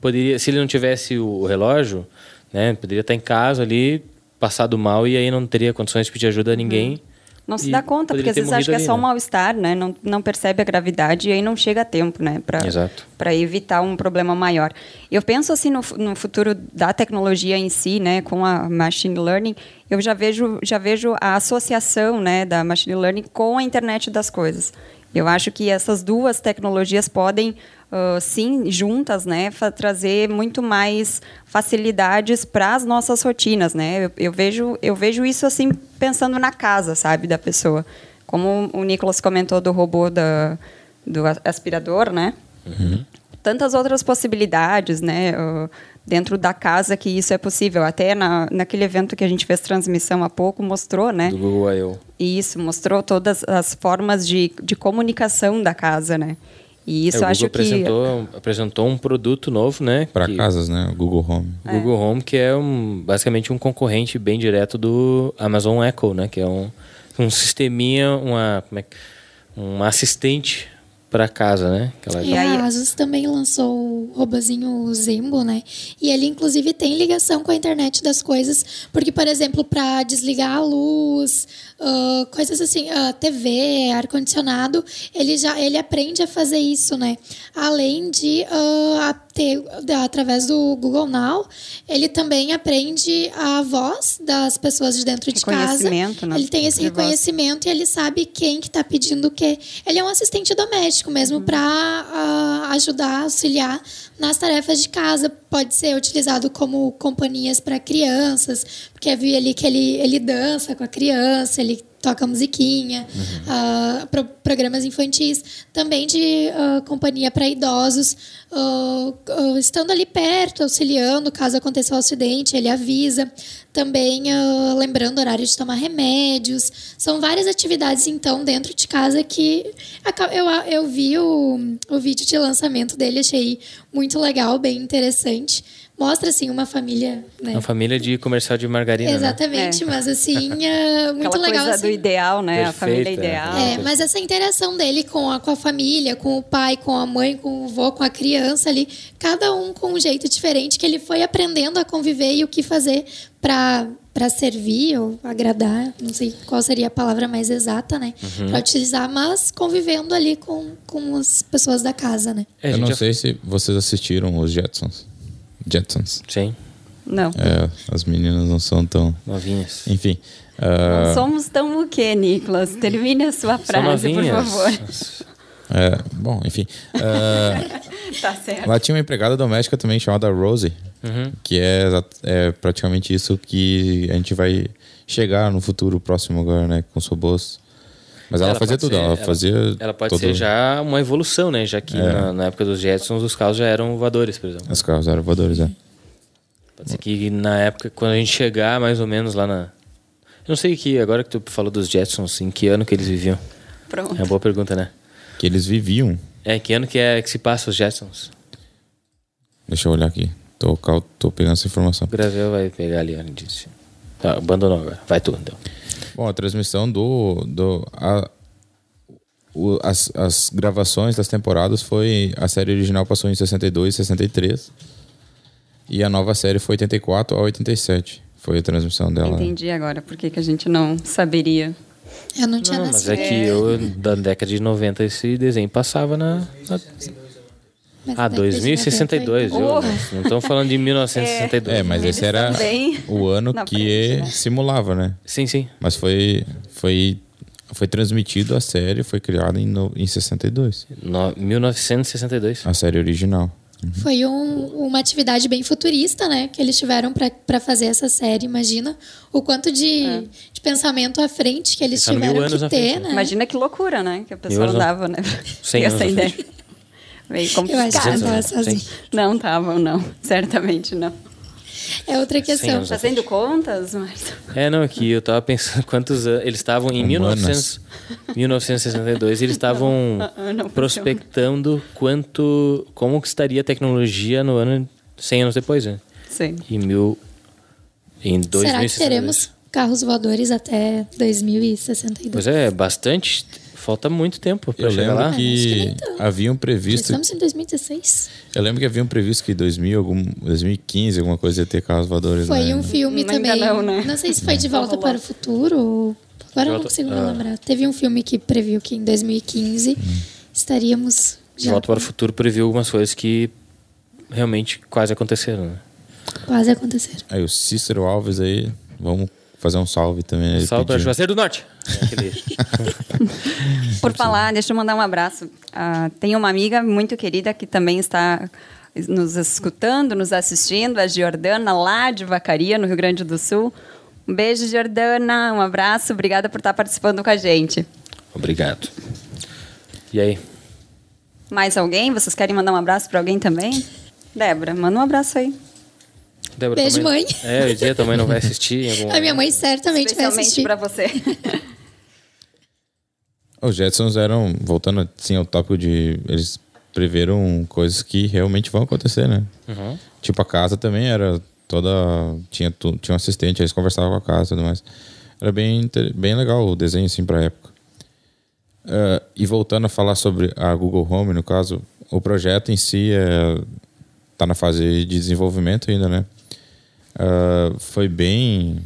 poderia, se ele não tivesse o relógio, né? Poderia estar em casa ali, passado mal e aí não teria condições de pedir ajuda a ninguém. Não se dá conta, porque às vezes acha que é morrido só um ali, né? mal-estar, né? Não, não percebe a gravidade e aí não chega a tempo, né? Pra, Exato. Para evitar um problema maior. Eu penso assim no, no futuro da tecnologia em si, né? Com a machine learning, eu já vejo, já vejo a associação, né? Da machine learning com a internet das coisas. Eu acho que essas duas tecnologias podem, sim, juntas, né, trazer muito mais facilidades para as nossas rotinas, né? Eu, eu vejo, eu vejo isso assim pensando na casa, sabe, da pessoa. Como o Nicolas comentou do robô da, do aspirador, né? Tantas outras possibilidades, né? dentro da casa que isso é possível. Até na, naquele evento que a gente fez transmissão há pouco, mostrou, né? Do Google I.O. Isso, mostrou todas as formas de, de comunicação da casa, né? E isso É, eu o acho Google que. apresentou, apresentou um produto novo, né? Para que- casas, né? O Google Home. o Google Home, que é um, basicamente um concorrente bem direto do Amazon Echo, né? Que é um, um sisteminha, uma, como é que- um assistente para casa, né? Aquela- E aí- a Asus também lançou o robozinho Zembo, né? E ele, inclusive, tem ligação com a internet das coisas. Porque, por exemplo, para desligar a luz, ah, coisas assim, ah, TV, ar-condicionado, ele já ele aprende a fazer isso, né? Além de a ter, através do Google Now, ele também aprende a voz das pessoas de dentro de casa. Né? Ele tem esse reconhecimento e ele sabe quem que está pedindo o quê. Ele é um assistente doméstico mesmo Uhum. para ajudar, auxiliar nas tarefas de casa. Pode ser utilizado como companhias para crianças, porque eu vi ali que ele, ele dança com a criança, ele toca musiquinha, ah, pro- programas infantis, também de ah, companhia para idosos, ah, estando ali perto, auxiliando, caso aconteça um acidente, ele avisa. Também lembrando o horário de tomar remédios. São várias atividades, então, dentro de casa que eu, eu vi o, o vídeo de lançamento dele, achei muito legal, bem interessante. Mostra, assim, uma família... Né? Uma família de comercial de margarina, né? Exatamente, É. mas assim, é muito Aquela legal. coisa assim. do ideal, né? a família é. ideal. É, mas essa interação dele com a, com a família, com o pai, com a mãe, com o vô, com a criança ali, cada um com um jeito diferente que ele foi aprendendo a conviver e o que fazer para para servir ou agradar, não sei qual seria a palavra mais exata, né? Para utilizar, mas convivendo ali com, com as pessoas da casa, né? É, Eu não sei se vocês assistiram os Jetsons. Jetsons. Sim, Não. É, as meninas não são tão. novinhas. Enfim. Não ah, somos tão o quê, Nicolas? Termine a sua frase, por favor. é, bom, enfim. Ah, Tá certo. Lá tinha uma empregada doméstica também chamada Rosie, que é, é praticamente isso que a gente vai chegar no futuro próximo agora, né? Com os robôs. Mas ela, fazia pode tudo, ser- ela, fazia. Ela pode todo- ser já uma evolução, né? Já que É. na, na época dos Jetsons os carros já eram voadores, por exemplo. Os carros eram voadores, é. Pode ser que na época, quando a gente chegar mais ou menos lá na. Eu não sei que, agora que tu falou dos Jetsons, em que ano que eles viviam? Pronto. É uma boa pergunta, né? Que eles viviam. É, que ano que é que se passa os Jetsons? Deixa eu olhar aqui. Tô, tô pegando essa informação. O Gravel vai pegar ali onde disse. Tá, abandonou agora. Vai tu, então. Bom, a transmissão do. do a, o- as, as gravações das temporadas foi. A série original passou em 62 e 63. E a nova série foi 84 a 87. Foi a transmissão dela. Entendi agora por que que a gente não saberia. Eu não tinha Não, mas é que eu, da década de 90, esse desenho passava na. na... Mas Ah, na década de 2062, 90 viu? foi- Não estamos falando de 1962. É, mas esse era o ano que frente, né? simulava, né? Sim, sim. Mas foi, foi, foi transmitido a série, foi criada em, no, em 62. No, 1962. A série original. Foi um- uma atividade bem futurista, né? Que eles tiveram para fazer essa série. Imagina o quanto de, de pensamento à frente que eles Pensaram mil tiveram que na ter, frente, né? Imagina que loucura, né? Que a pessoa anos, andava, né? Anos essa ideia. Meio Eu acho que complicado. não estavam, não. Certamente não. É outra 100 questão. anos Fazendo contas, Márcio? É, não, que eu tava pensando quantos anos. Eles estavam em Humanas. 1900, 1962, eles estavam prospectando quanto. como que estaria a tecnologia no ano 100 anos depois, né? Sim. Em mil. Em 2062. Será que teremos carros voadores até 2062? Pois é, bastante. Falta muito tempo pra Eu chegar lembro lá. acho que que haviam Já previsto. Estamos em 2016. Eu lembro que haviam previsto que 2000, algum, 2015, alguma coisa ia ter carros voadores. Foi né? um filme Ainda também. não, né? sei se foi De Volta para o Futuro ou... Agora eu não consigo me ah. lembrar. Teve um filme que previu que em 2015 estaríamos De já volta para o futuro previu algumas coisas que realmente quase aconteceram, né? quase acontecer. Aí o Cícero Alves aí, vamos fazer um salve também. Ele Salve para. Juazeiro do Norte. Por falar, deixa eu mandar um abraço. Ah, tem uma amiga muito querida que também está nos escutando, nos assistindo, a Giordana, lá de Vacaria, no Rio Grande do Sul. Um beijo, Giordana. Um abraço. Obrigada por estar participando com a gente. Obrigado. E aí? Mais alguém? Vocês querem mandar um abraço para alguém também? Débora, manda um abraço aí. Débora, Beijo, tua mãe. É, eu ia dizer, tua mãe não vai assistir em algum A minha mãe certamente vai assistir. para você. Os Jetsons eram, voltando assim ao tópico de. Eles preveram coisas que realmente vão acontecer, né? Uhum. Tipo, a casa também era toda. Tinha, tu- tinha um assistente, eles conversavam com a casa e tudo mais. Era bem, bem legal o desenho, assim, pra época. Ah, e voltando a falar sobre a Google Home, no caso, o projeto em si é, tá na fase de desenvolvimento ainda, né? Ah, foi bem,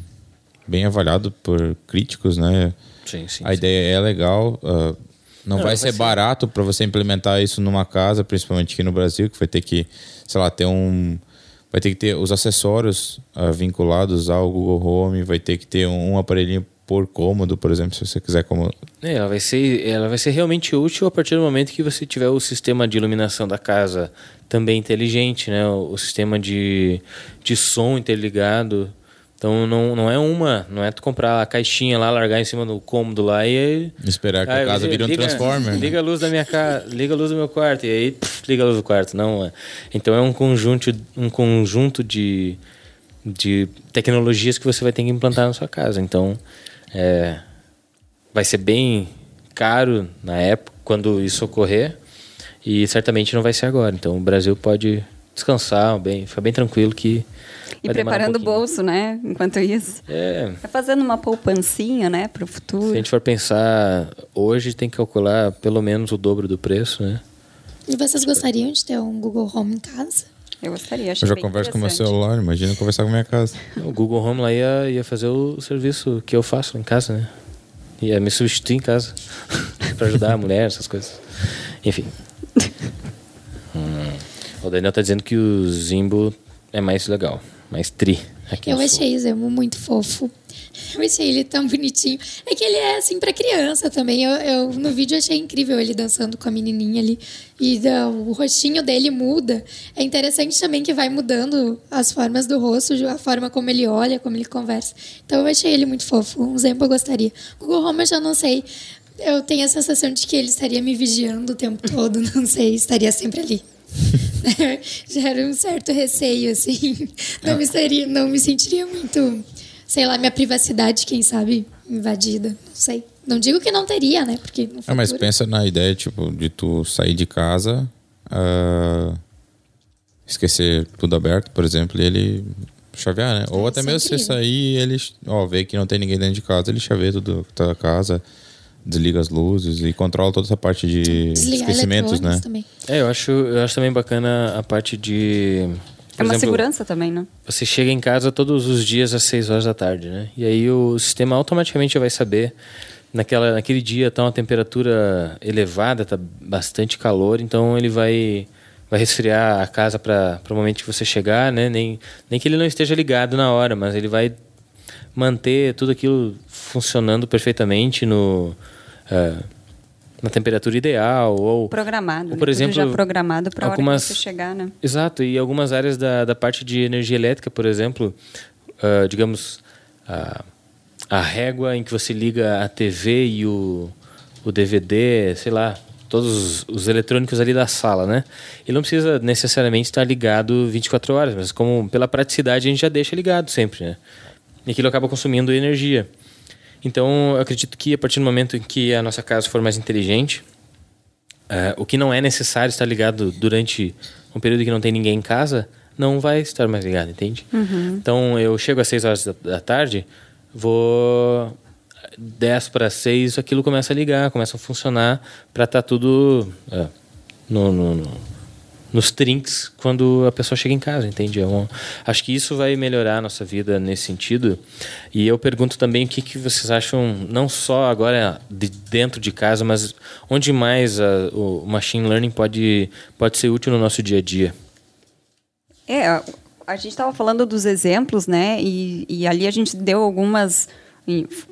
bem avaliado por críticos, né? Sim, sim. A ideia é legal. ah, não, Não, vai vai ser barato para você implementar isso numa casa, principalmente aqui no Brasil, que vai ter que, sei lá, ter um. Vai ter que ter os acessórios ah, vinculados ao Google Home, vai ter que ter um, um aparelhinho por cômodo, por exemplo, se você quiser como. É, ela vai ser, ela vai ser realmente útil a partir do momento que você tiver o sistema de iluminação da casa também inteligente, né? O, o sistema de, de som interligado. Então não, não é uma, não é tu comprar a caixinha lá, largar em cima do cômodo lá e Esperar que Ah, a casa liga- vire um Transformer. né? Liga a luz da minha casa, liga a luz do meu quarto e aí pff, liga a luz do quarto, não. é. Então é um conjunto, um conjunto de, de tecnologias que você vai ter que implantar na sua casa. Então é, vai ser bem caro na época quando isso ocorrer e certamente não vai ser agora. Então o Brasil pode descansar bem, ficar bem tranquilo que E demorar um preparando o bolso, né? Enquanto isso. É, Vai fazendo uma poupancinha, né? Para o se futuro. a gente for pensar hoje tem que calcular pelo menos o dobro do preço, né? E vocês gostariam de ter um Google Home em casa? Eu gostaria. Achei Eu já bem converso com meu celular, imagina conversar com minha casa. O Google Home lá ia, ia fazer o serviço que eu faço em casa, né? Ia me substituir em casa pra ajudar a mulher, essas coisas. Enfim. Hum. O Daniel tá dizendo que o Zimbo é mais legal, mais tri. Aqui Eu achei o Zemo muito fofo. Eu achei ele tão bonitinho. É que ele é assim pra criança também. Eu, eu- no vídeo achei incrível ele dançando com a menininha ali. E o rostinho dele muda. É interessante também que vai mudando as formas do rosto, a forma como ele olha, como ele conversa. Então eu achei ele muito fofo. Um Zemo eu gostaria. O Google Home eu já não sei. Eu tenho a sensação de que ele estaria me vigiando o tempo todo. Não sei, estaria sempre ali. Gera um certo receio, assim. Não me, seria, não me sentiria muito, sei lá, minha privacidade, quem sabe, invadida. Não sei. Não digo que não teria, né? Porque no Ah, mas futuro- pensa na ideia, tipo, de tu sair de casa, ah, esquecer tudo aberto, por exemplo, e ele chavear, né? Ou É, até é mesmo você sair e ele, ó, ver que não tem ninguém dentro de casa, ele chaveia tudo na casa, desliga as luzes e controla toda essa parte de Desligar esquecimentos, né? também. É, eu acho, eu acho também bacana a parte de. por É uma exemplo, segurança também, né? Você chega em casa todos os dias às 6 horas da tarde, né? E aí o sistema automaticamente vai saber. Naquela, naquele dia tá uma temperatura elevada, tá bastante calor, então ele vai vai resfriar a casa para o momento que você chegar, né? Nem, nem que ele não esteja ligado na hora, mas ele vai manter tudo aquilo funcionando perfeitamente no eh, na temperatura ideal ou Programado. ou, né? por Tudo exemplo já programado para algumas hora que você chegar, né? Exato, e algumas áreas da, da parte de energia elétrica, por exemplo, ah, digamos, a, a régua em que você liga a TV e o, o DVD, sei lá, todos os eletrônicos ali da sala, né? Ele não precisa necessariamente estar ligado 24 horas, mas como pela praticidade a gente já deixa ligado sempre, né? E aquilo acaba consumindo energia. Então, eu acredito que a partir do momento em que a nossa casa for mais inteligente, uh, o que não é necessário estar ligado durante um período que não tem ninguém em casa, não vai estar mais ligado, entende? Uhum. Então, eu chego às 6 horas da, da tarde, vou 10 para 6, aquilo começa a ligar, começa a funcionar para estar tá tudo é, no, no, no, nos trinks quando a pessoa chega em casa, entende? É acho que isso vai melhorar a nossa vida nesse sentido. E eu pergunto também o que, que vocês acham, não só agora de dentro de casa, mas onde mais a, o machine learning pode, pode ser útil no nosso dia a dia? É, a gente estava falando dos exemplos, né? E, e ali a gente deu algumas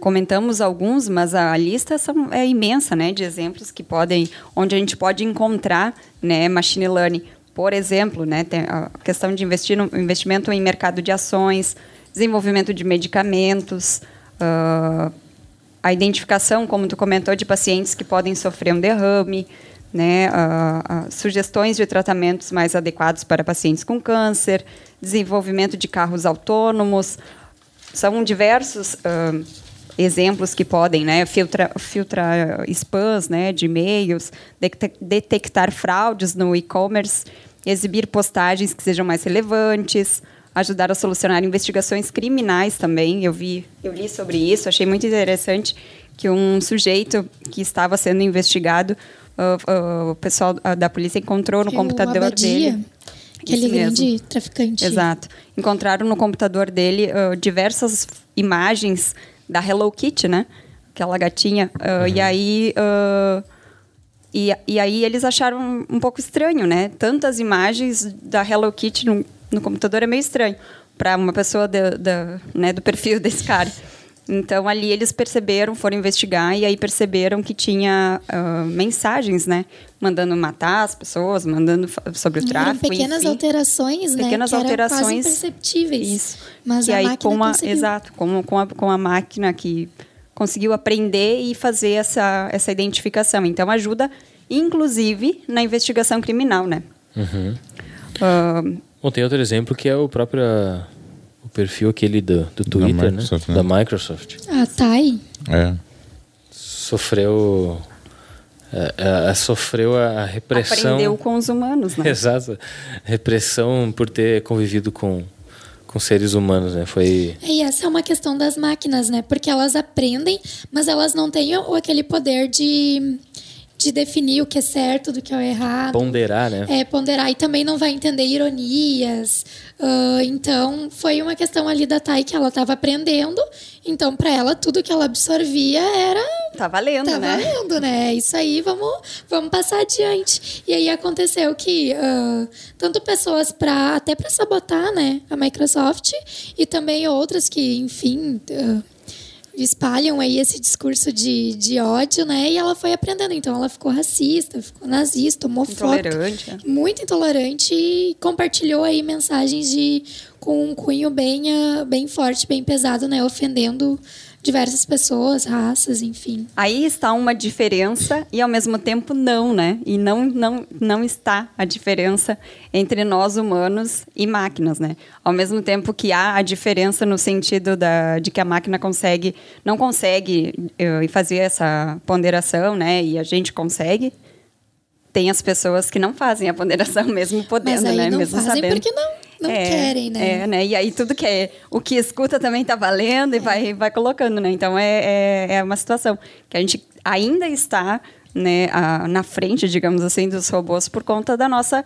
comentamos alguns, mas a lista é imensa, né, de exemplos que podem, onde a gente pode encontrar, né, machine learning. Por exemplo, né, a questão de investir no investimento em mercado de ações, desenvolvimento de medicamentos, uh, a identificação, como tu comentou, de pacientes que podem sofrer um derrame, né, uh, uh, sugestões de tratamentos mais adequados para pacientes com câncer, desenvolvimento de carros autônomos, são diversos uh, exemplos que podem né, filtrar, filtrar spams né, de e-mails, detectar fraudes no e-commerce, exibir postagens que sejam mais relevantes, ajudar a solucionar investigações criminais também. Eu vi, eu li sobre isso, achei muito interessante que um sujeito que estava sendo investigado, uh, uh, o pessoal da polícia encontrou no que computador dele. Aquele grande traficante. Exato. Encontraram no computador dele uh, diversas imagens da Hello Kitty, né? Aquela gatinha. Uh, uhum. E aí. Uh, e, e aí eles acharam um pouco estranho, né? Tantas imagens da Hello Kitty no, no computador é meio estranho para uma pessoa de, de, né, do perfil desse cara. Então ali eles perceberam, foram investigar e aí perceberam que tinha uh, mensagens, né, mandando matar as pessoas, mandando sobre o tráfico. Eram pequenas enfim. alterações, né, pequenas que alterações quase imperceptíveis. Isso. Mas e a aí máquina com a, conseguiu. exato, com, com, a, com a máquina que conseguiu aprender e fazer essa essa identificação. Então ajuda, inclusive, na investigação criminal, né? Uhum. Uh, Bom, tem outro exemplo que é o próprio perfil aquele do, do Twitter, da Microsoft, né? né? Da Microsoft. A TAI. É. Sofreu. É, é, é, sofreu a repressão. Aprendeu com os humanos, né? Exato. Repressão por ter convivido com, com seres humanos, né? Foi. E essa é uma questão das máquinas, né? Porque elas aprendem, mas elas não têm aquele poder de de definir o que é certo do que é errado. Ponderar, né? É, ponderar. E também não vai entender ironias. Uh, então, foi uma questão ali da Thay que ela estava aprendendo. Então, para ela, tudo que ela absorvia era. Tá valendo, tá né? Tá valendo, né? Isso aí, vamos, vamos passar adiante. E aí aconteceu que uh, tanto pessoas para até para sabotar, né, a Microsoft e também outras que, enfim, uh, espalham aí esse discurso de, de ódio, né? E ela foi aprendendo. Então ela ficou racista, ficou nazista, homofóbica. Intolerante. É. Muito intolerante e compartilhou aí mensagens de com um cunho bem, uh, bem forte, bem pesado, né? Ofendendo diversas pessoas, raças, enfim. Aí está uma diferença e ao mesmo tempo não, né? E não, não, não está a diferença entre nós humanos e máquinas, né? Ao mesmo tempo que há a diferença no sentido da, de que a máquina consegue, não consegue uh, fazer essa ponderação, né? E a gente consegue. Tem as pessoas que não fazem a ponderação mesmo podendo, Mas aí né? Não mesmo fazem sabendo. porque não não é, querem, né? É, né? E aí tudo que é o que escuta também tá valendo e vai, vai colocando, né? Então é, é, é uma situação que a gente ainda está né, a, na frente, digamos assim, dos robôs por conta da nossa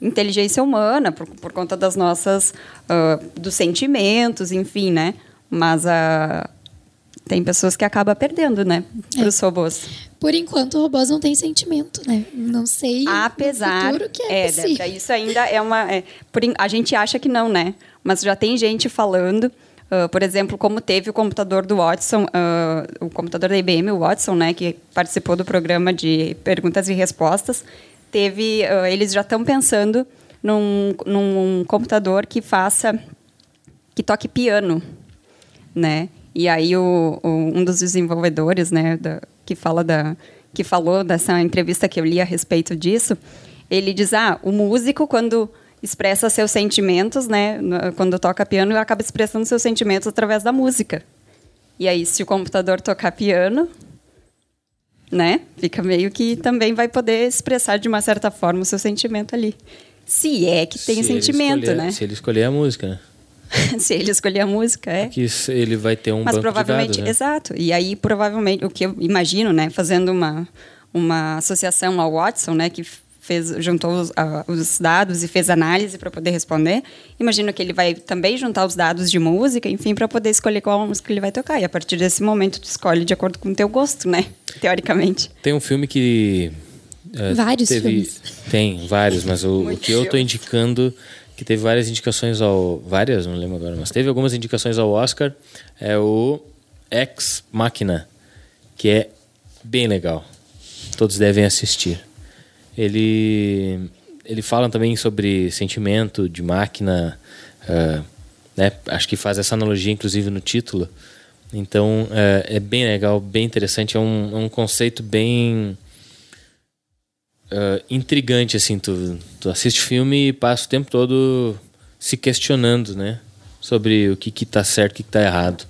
inteligência humana, por, por conta das nossas uh, dos sentimentos, enfim, né? Mas a tem pessoas que acabam perdendo, né, para os É. robôs. Por enquanto, robôs não têm sentimento, né? Não sei Apesar, futuro que é, é, isso ainda é uma, é, por a gente acha que não, né? Mas já tem gente falando, ah, por exemplo, como teve o computador do Watson, ah, o computador da IBM, o Watson, né, que participou do programa de perguntas e respostas, teve, ah, eles já estão pensando num, num computador que faça, que toque piano, né? E aí o, o- um dos desenvolvedores, né, da- que fala da que falou dessa entrevista que eu li a respeito disso. Ele diz: ah, o músico, quando expressa seus sentimentos, né? Quando toca piano, acaba expressando seus sentimentos através da música. E aí, se o computador tocar piano, né? Fica meio que também vai poder expressar de uma certa forma o seu sentimento ali. Se é que tem Se sentimento, escolher- né? Se ele escolher a música, né? se ele escolher a música, é. Que isso- ele vai ter um Mas banco provavelmente, de dados, né? exato. E aí, provavelmente, o que eu imagino, né, fazendo uma, uma associação ao Watson, né, que fez, juntou os, ah, os dados e fez análise para poder responder, imagino que ele vai também juntar os dados de música, enfim, para poder escolher qual música ele vai tocar. E a partir desse momento, tu escolhe de acordo com o teu gosto, né, teoricamente. Tem um filme que. eh, Vários teve, filmes. Tem, vários, mas o, o que eu tô filme. indicando, que teve várias indicações ao. Várias, não lembro agora, mas teve algumas indicações ao Oscar, é o Ex Machina, que é bem legal. Todos devem assistir. Ele. Ele fala também sobre sentimento de máquina, ah, né? Acho que faz essa analogia, inclusive, no título. Então, é, é bem legal, bem interessante. É um, é um conceito bem ah, intrigante, assim. Tu, tu assiste o filme e passa o tempo todo se questionando, né? Sobre o que que tá certo, o que que tá errado.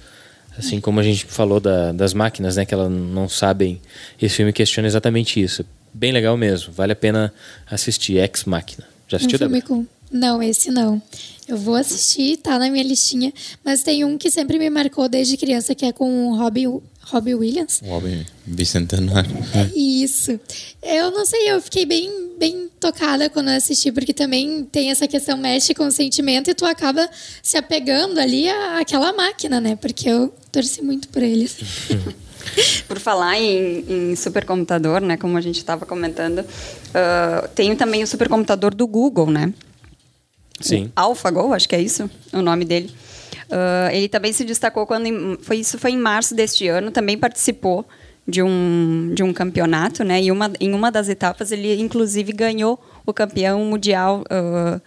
Assim como a gente falou da- das máquinas, né? Que elas não sabem. Esse filme questiona exatamente isso. Bem legal mesmo. Vale a pena assistir. Ex Máquina. Já Um assistiu, filme Débora? com... Não, esse não. Eu vou assistir, tá na minha listinha. Mas tem um que sempre me marcou desde criança, que é com o Robbie, Robbie Williams. Homem bicentenário. Isso. Eu não sei, eu fiquei bem, bem tocada quando eu assisti, porque também tem essa questão, mexe com o sentimento e tu acaba se apegando ali à- àquela máquina, né? Porque eu torci muito por eles. Por falar em, em supercomputador, né, como a gente estava comentando, ah, tem também o supercomputador do Google, né? Sim. AlphaGo, acho que é isso o nome dele. Ah, ele também se destacou quando em- foi isso foi em março deste ano, também participou de um, de um campeonato, né? E uma, em uma das etapas ele inclusive ganhou o campeão mundial ah,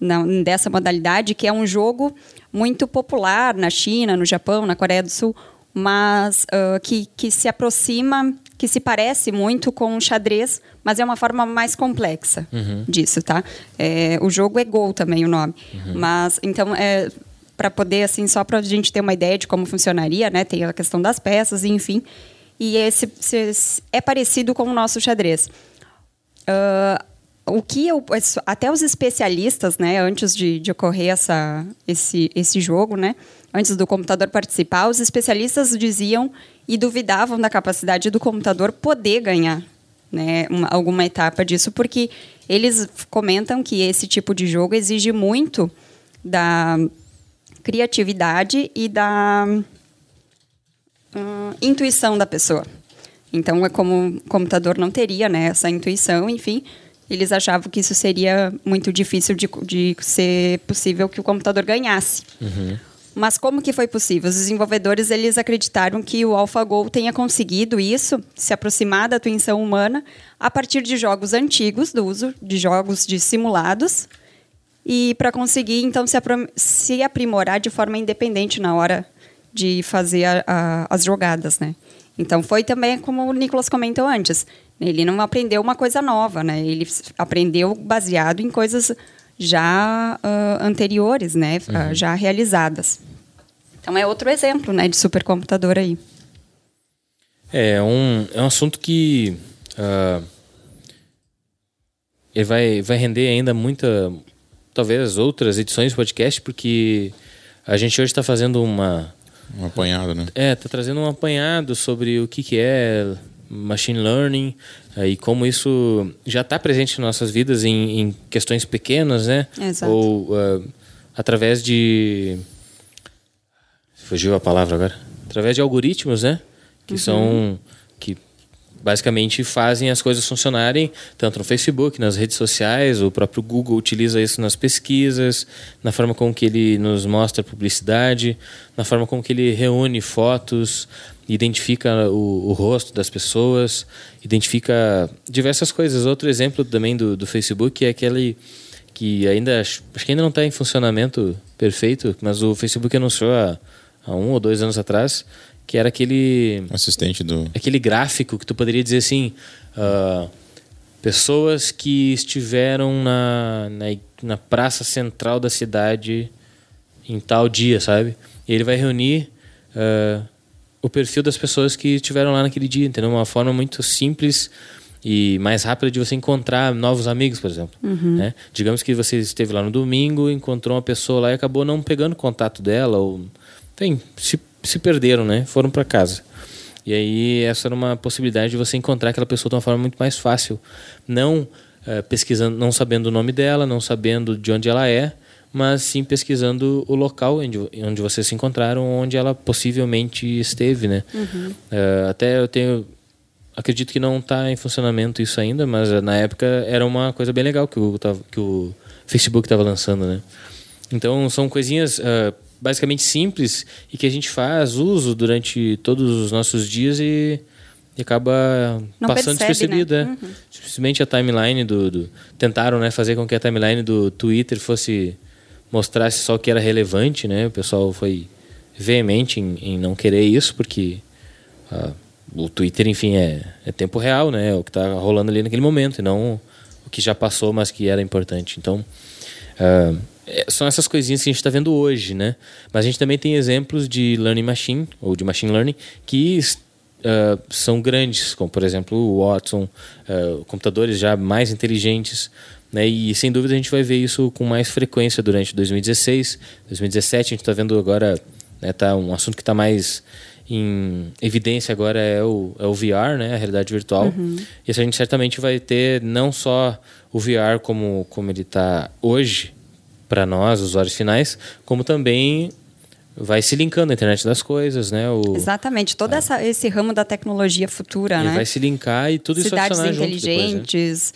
na- dessa modalidade, que é um jogo muito popular na China, no Japão, na Coreia do Sul, mas ah, que, que se aproxima, que se parece muito com o xadrez, mas é uma forma mais complexa disso, tá? É, o jogo é Go também o nome, mas então é para poder assim só para a gente ter uma ideia de como funcionaria, né? Tem a questão das peças, enfim, e esse, esse é parecido com o nosso xadrez. Ah, o que eu, até os especialistas, né, antes de, de ocorrer essa, esse, esse jogo, né, antes do computador participar, os especialistas diziam e duvidavam da capacidade do computador poder ganhar né, uma- alguma etapa disso, porque eles comentam que esse tipo de jogo exige muito da criatividade e da hum, intuição da pessoa. Então, é como o computador não teria né, essa intuição, enfim, eles achavam que isso seria muito difícil de, de ser possível que o computador ganhasse. Mas como que foi possível? Os desenvolvedores eles acreditaram que o AlphaGo tenha conseguido isso, se aproximar da intuição humana, a partir de jogos antigos, do uso de jogos de simulados, e para conseguir então se, se aprimorar de forma independente na hora de fazer a- a- as jogadas, né? Então foi também como o Nicolas comentou antes, ele não aprendeu uma coisa nova, né? Ele aprendeu baseado em coisas já ah, anteriores, né? Ah, já realizadas. Então é outro exemplo, né, de supercomputador aí. É um, é um assunto que ah, ele vai, vai render ainda muita, talvez outras edições do podcast, porque a gente hoje está fazendo uma, Um apanhado, né? é, tá trazendo um apanhado sobre o que, que é machine learning eh, e como isso já está presente em nossas vidas em, em questões pequenas, né? Exato. Ou ah, através de fugiu a palavra agora. Através de algoritmos, né? Que são que basicamente fazem as coisas funcionarem tanto no Facebook, nas redes sociais, o próprio Google utiliza isso nas pesquisas, na forma com que ele nos mostra publicidade, na forma com que ele reúne fotos, identifica o, o rosto das pessoas, identifica diversas coisas. Outro exemplo também do, do Facebook é aquele que ainda acho que ainda não está em funcionamento perfeito, mas o Facebook anunciou há, há um ou dois anos atrás que era aquele Assistente do. aquele gráfico que tu poderia dizer assim, ah, pessoas que estiveram na, na, na praça central da cidade em tal dia, sabe? E ele vai reunir ah, o perfil das pessoas que estiveram lá naquele dia, entendeu? Uma forma muito simples e mais rápida de você encontrar novos amigos, por exemplo. né? Digamos que você esteve lá no domingo, encontrou uma pessoa lá e acabou não pegando contato dela, ou enfim, se, se perderam, né? Foram para casa. E aí essa era uma possibilidade de você encontrar aquela pessoa de uma forma muito mais fácil, não eh, pesquisando, não sabendo o nome dela, não sabendo de onde ela é, mas sim pesquisando o local onde, onde vocês se encontraram, onde ela possivelmente esteve, né? Eh, até eu tenho acredito que não está em funcionamento isso ainda, mas eh, na época era uma coisa bem legal que o, que o Facebook estava lançando, né? Então são coisinhas ah, basicamente simples e que a gente faz uso durante todos os nossos dias e, e acaba Não passando percebe, despercebido. né? é. Simplesmente a timeline do, do- Tentaram né, fazer com que a timeline do Twitter fosse. mostrasse só o que era relevante, né? O pessoal foi veemente em, em não querer isso, porque ah, o Twitter, enfim, é, é tempo real, né? É o que está rolando ali naquele momento, e não o que já passou, mas que era importante. Então. ah, são essas coisinhas que a gente está vendo hoje, né? Mas a gente também tem exemplos de learning machine ou de machine learning que ah, são grandes, como por exemplo o Watson, ah, computadores já mais inteligentes, né? E sem dúvida a gente vai ver isso com mais frequência durante 2016, 2017. A gente está vendo agora, né? Tá um assunto que está mais em evidência agora é o, é o VR, né? A realidade virtual. E isso a gente certamente vai ter não só o VR como, como ele está hoje para nós, usuários finais, como também vai se linkando à internet das coisas, né? O, Exatamente, todo essa, esse ramo da tecnologia futura, né? vai se linkar e tudo isso vai Cidades funcionar junto depois, né? inteligentes,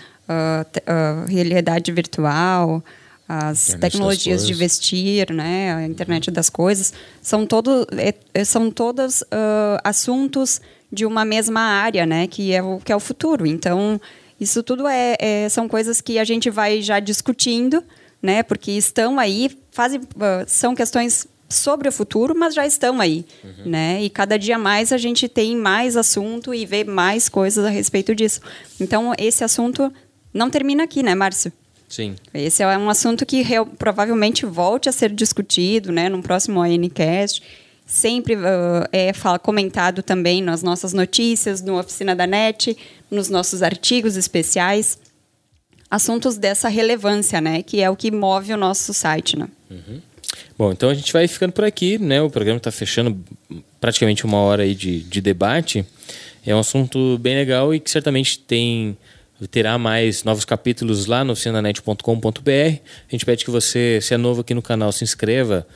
te- ah, realidade virtual, as tecnologias de vestir, né, a internet das coisas, são todo, é- é- são todos ah, assuntos de uma mesma área, né, que é o que é o futuro. Então, isso tudo é, é- são coisas que a gente vai já discutindo, né, porque estão aí, fazem, ah, são questões sobre o futuro, mas já estão aí, Uhum. né? E cada dia mais a gente tem mais assunto e vê mais coisas a respeito disso. Então esse assunto não termina aqui, né, Márcio? Sim. Esse é um assunto que provavelmente volte a ser discutido, né, num próximo ANCast. Sempre ah, é fala- comentado também nas nossas notícias, no Oficina da NET, nos nossos artigos especiais. Assuntos dessa relevância, né, que é o que move o nosso site, né? Bom, então a gente vai ficando por aqui, né? O programa está fechando praticamente uma hora aí de, de debate. É um assunto bem legal e que certamente tem terá mais novos capítulos lá no oficinanet.com.br. A gente pede que você, se é novo aqui no canal, se inscreva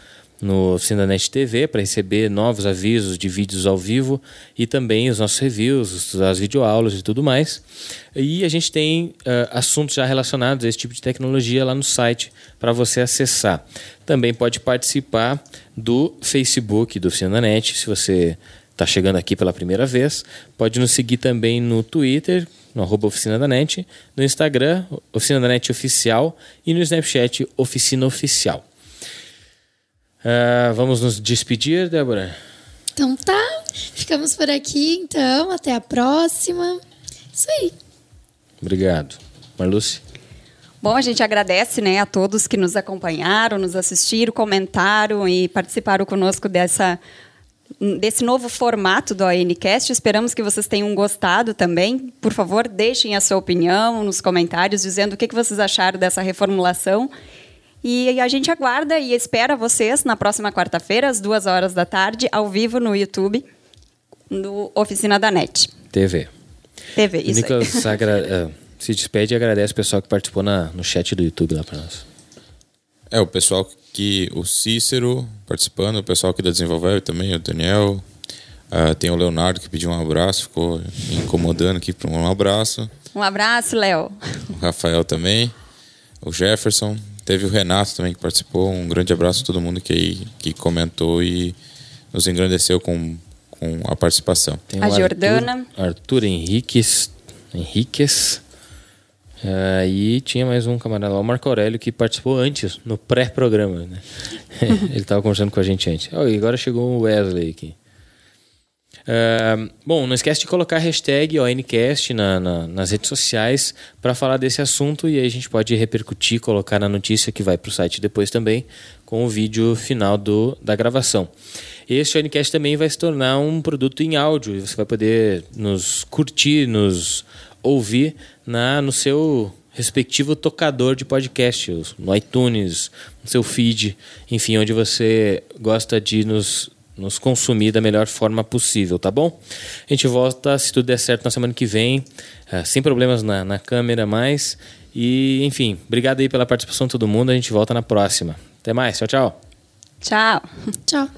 no Oficinanet TV para receber novos avisos de vídeos ao vivo e também os nossos reviews, as videoaulas e tudo mais. E a gente tem ah, assuntos já relacionados a esse tipo de tecnologia lá no site para você acessar. Também pode participar do Facebook do Oficinanet, se você está chegando aqui pela primeira vez. Pode nos seguir também no Twitter, no arroba Oficina da Net, no Instagram, Oficina da Net Oficial e no Snapchat Oficina Oficial. Ah, vamos nos despedir, Débora? Então tá, ficamos por aqui então, até a próxima. Isso aí. Obrigado. Marluce? Bom, a gente agradece né, a todos que nos acompanharam, nos assistiram, comentaram e participaram conosco dessa, desse novo formato do ANCast. Esperamos que vocês tenham gostado também. Por favor, deixem a sua opinião nos comentários, dizendo o que que vocês acharam dessa reformulação. E a gente aguarda e espera vocês na próxima quarta-feira, às duas horas da tarde, ao vivo no YouTube, no Oficina da NET. TV. TV, isso aí. Nicolas agra- ah, se despede e agradece o pessoal que participou na, no chat do YouTube lá para nós. É, o pessoal que. O Cícero participando, o pessoal aqui da Desenvolver também, o Daniel. Ah, tem o Leonardo que pediu um abraço, ficou incomodando aqui para um abraço. Um abraço, Léo. O Rafael também. O Jefferson. Teve o Renato também que participou. Um grande abraço a todo mundo que, aí, que comentou e nos engrandeceu com, com a participação. Tem A o Arthur- Jordana. Arthur Henriques. Henriques. Ah, e tinha mais um camarada lá, o Marco Aurélio, que participou antes, no pré-programa. Né? Ele estava conversando com a gente antes. Oh, e agora chegou o Wesley aqui. Uh, bom, não esquece de colocar a hashtag ONCast na, na, nas redes sociais para falar desse assunto e aí a gente pode repercutir, colocar na notícia que vai para o site depois também com o vídeo final do, da gravação. Este ONCast também vai se tornar um produto em áudio e você vai poder nos curtir, nos ouvir na, no seu respectivo tocador de podcast, no iTunes, no seu feed, enfim, onde você gosta de nos nos consumir da melhor forma possível, tá bom? A gente volta, se tudo der certo, na semana que vem, uh, sem problemas na, na câmera mais. E, enfim, obrigado aí pela participação de todo mundo. A gente volta na próxima. Até mais. Tchau, tchau. Tchau. Tchau.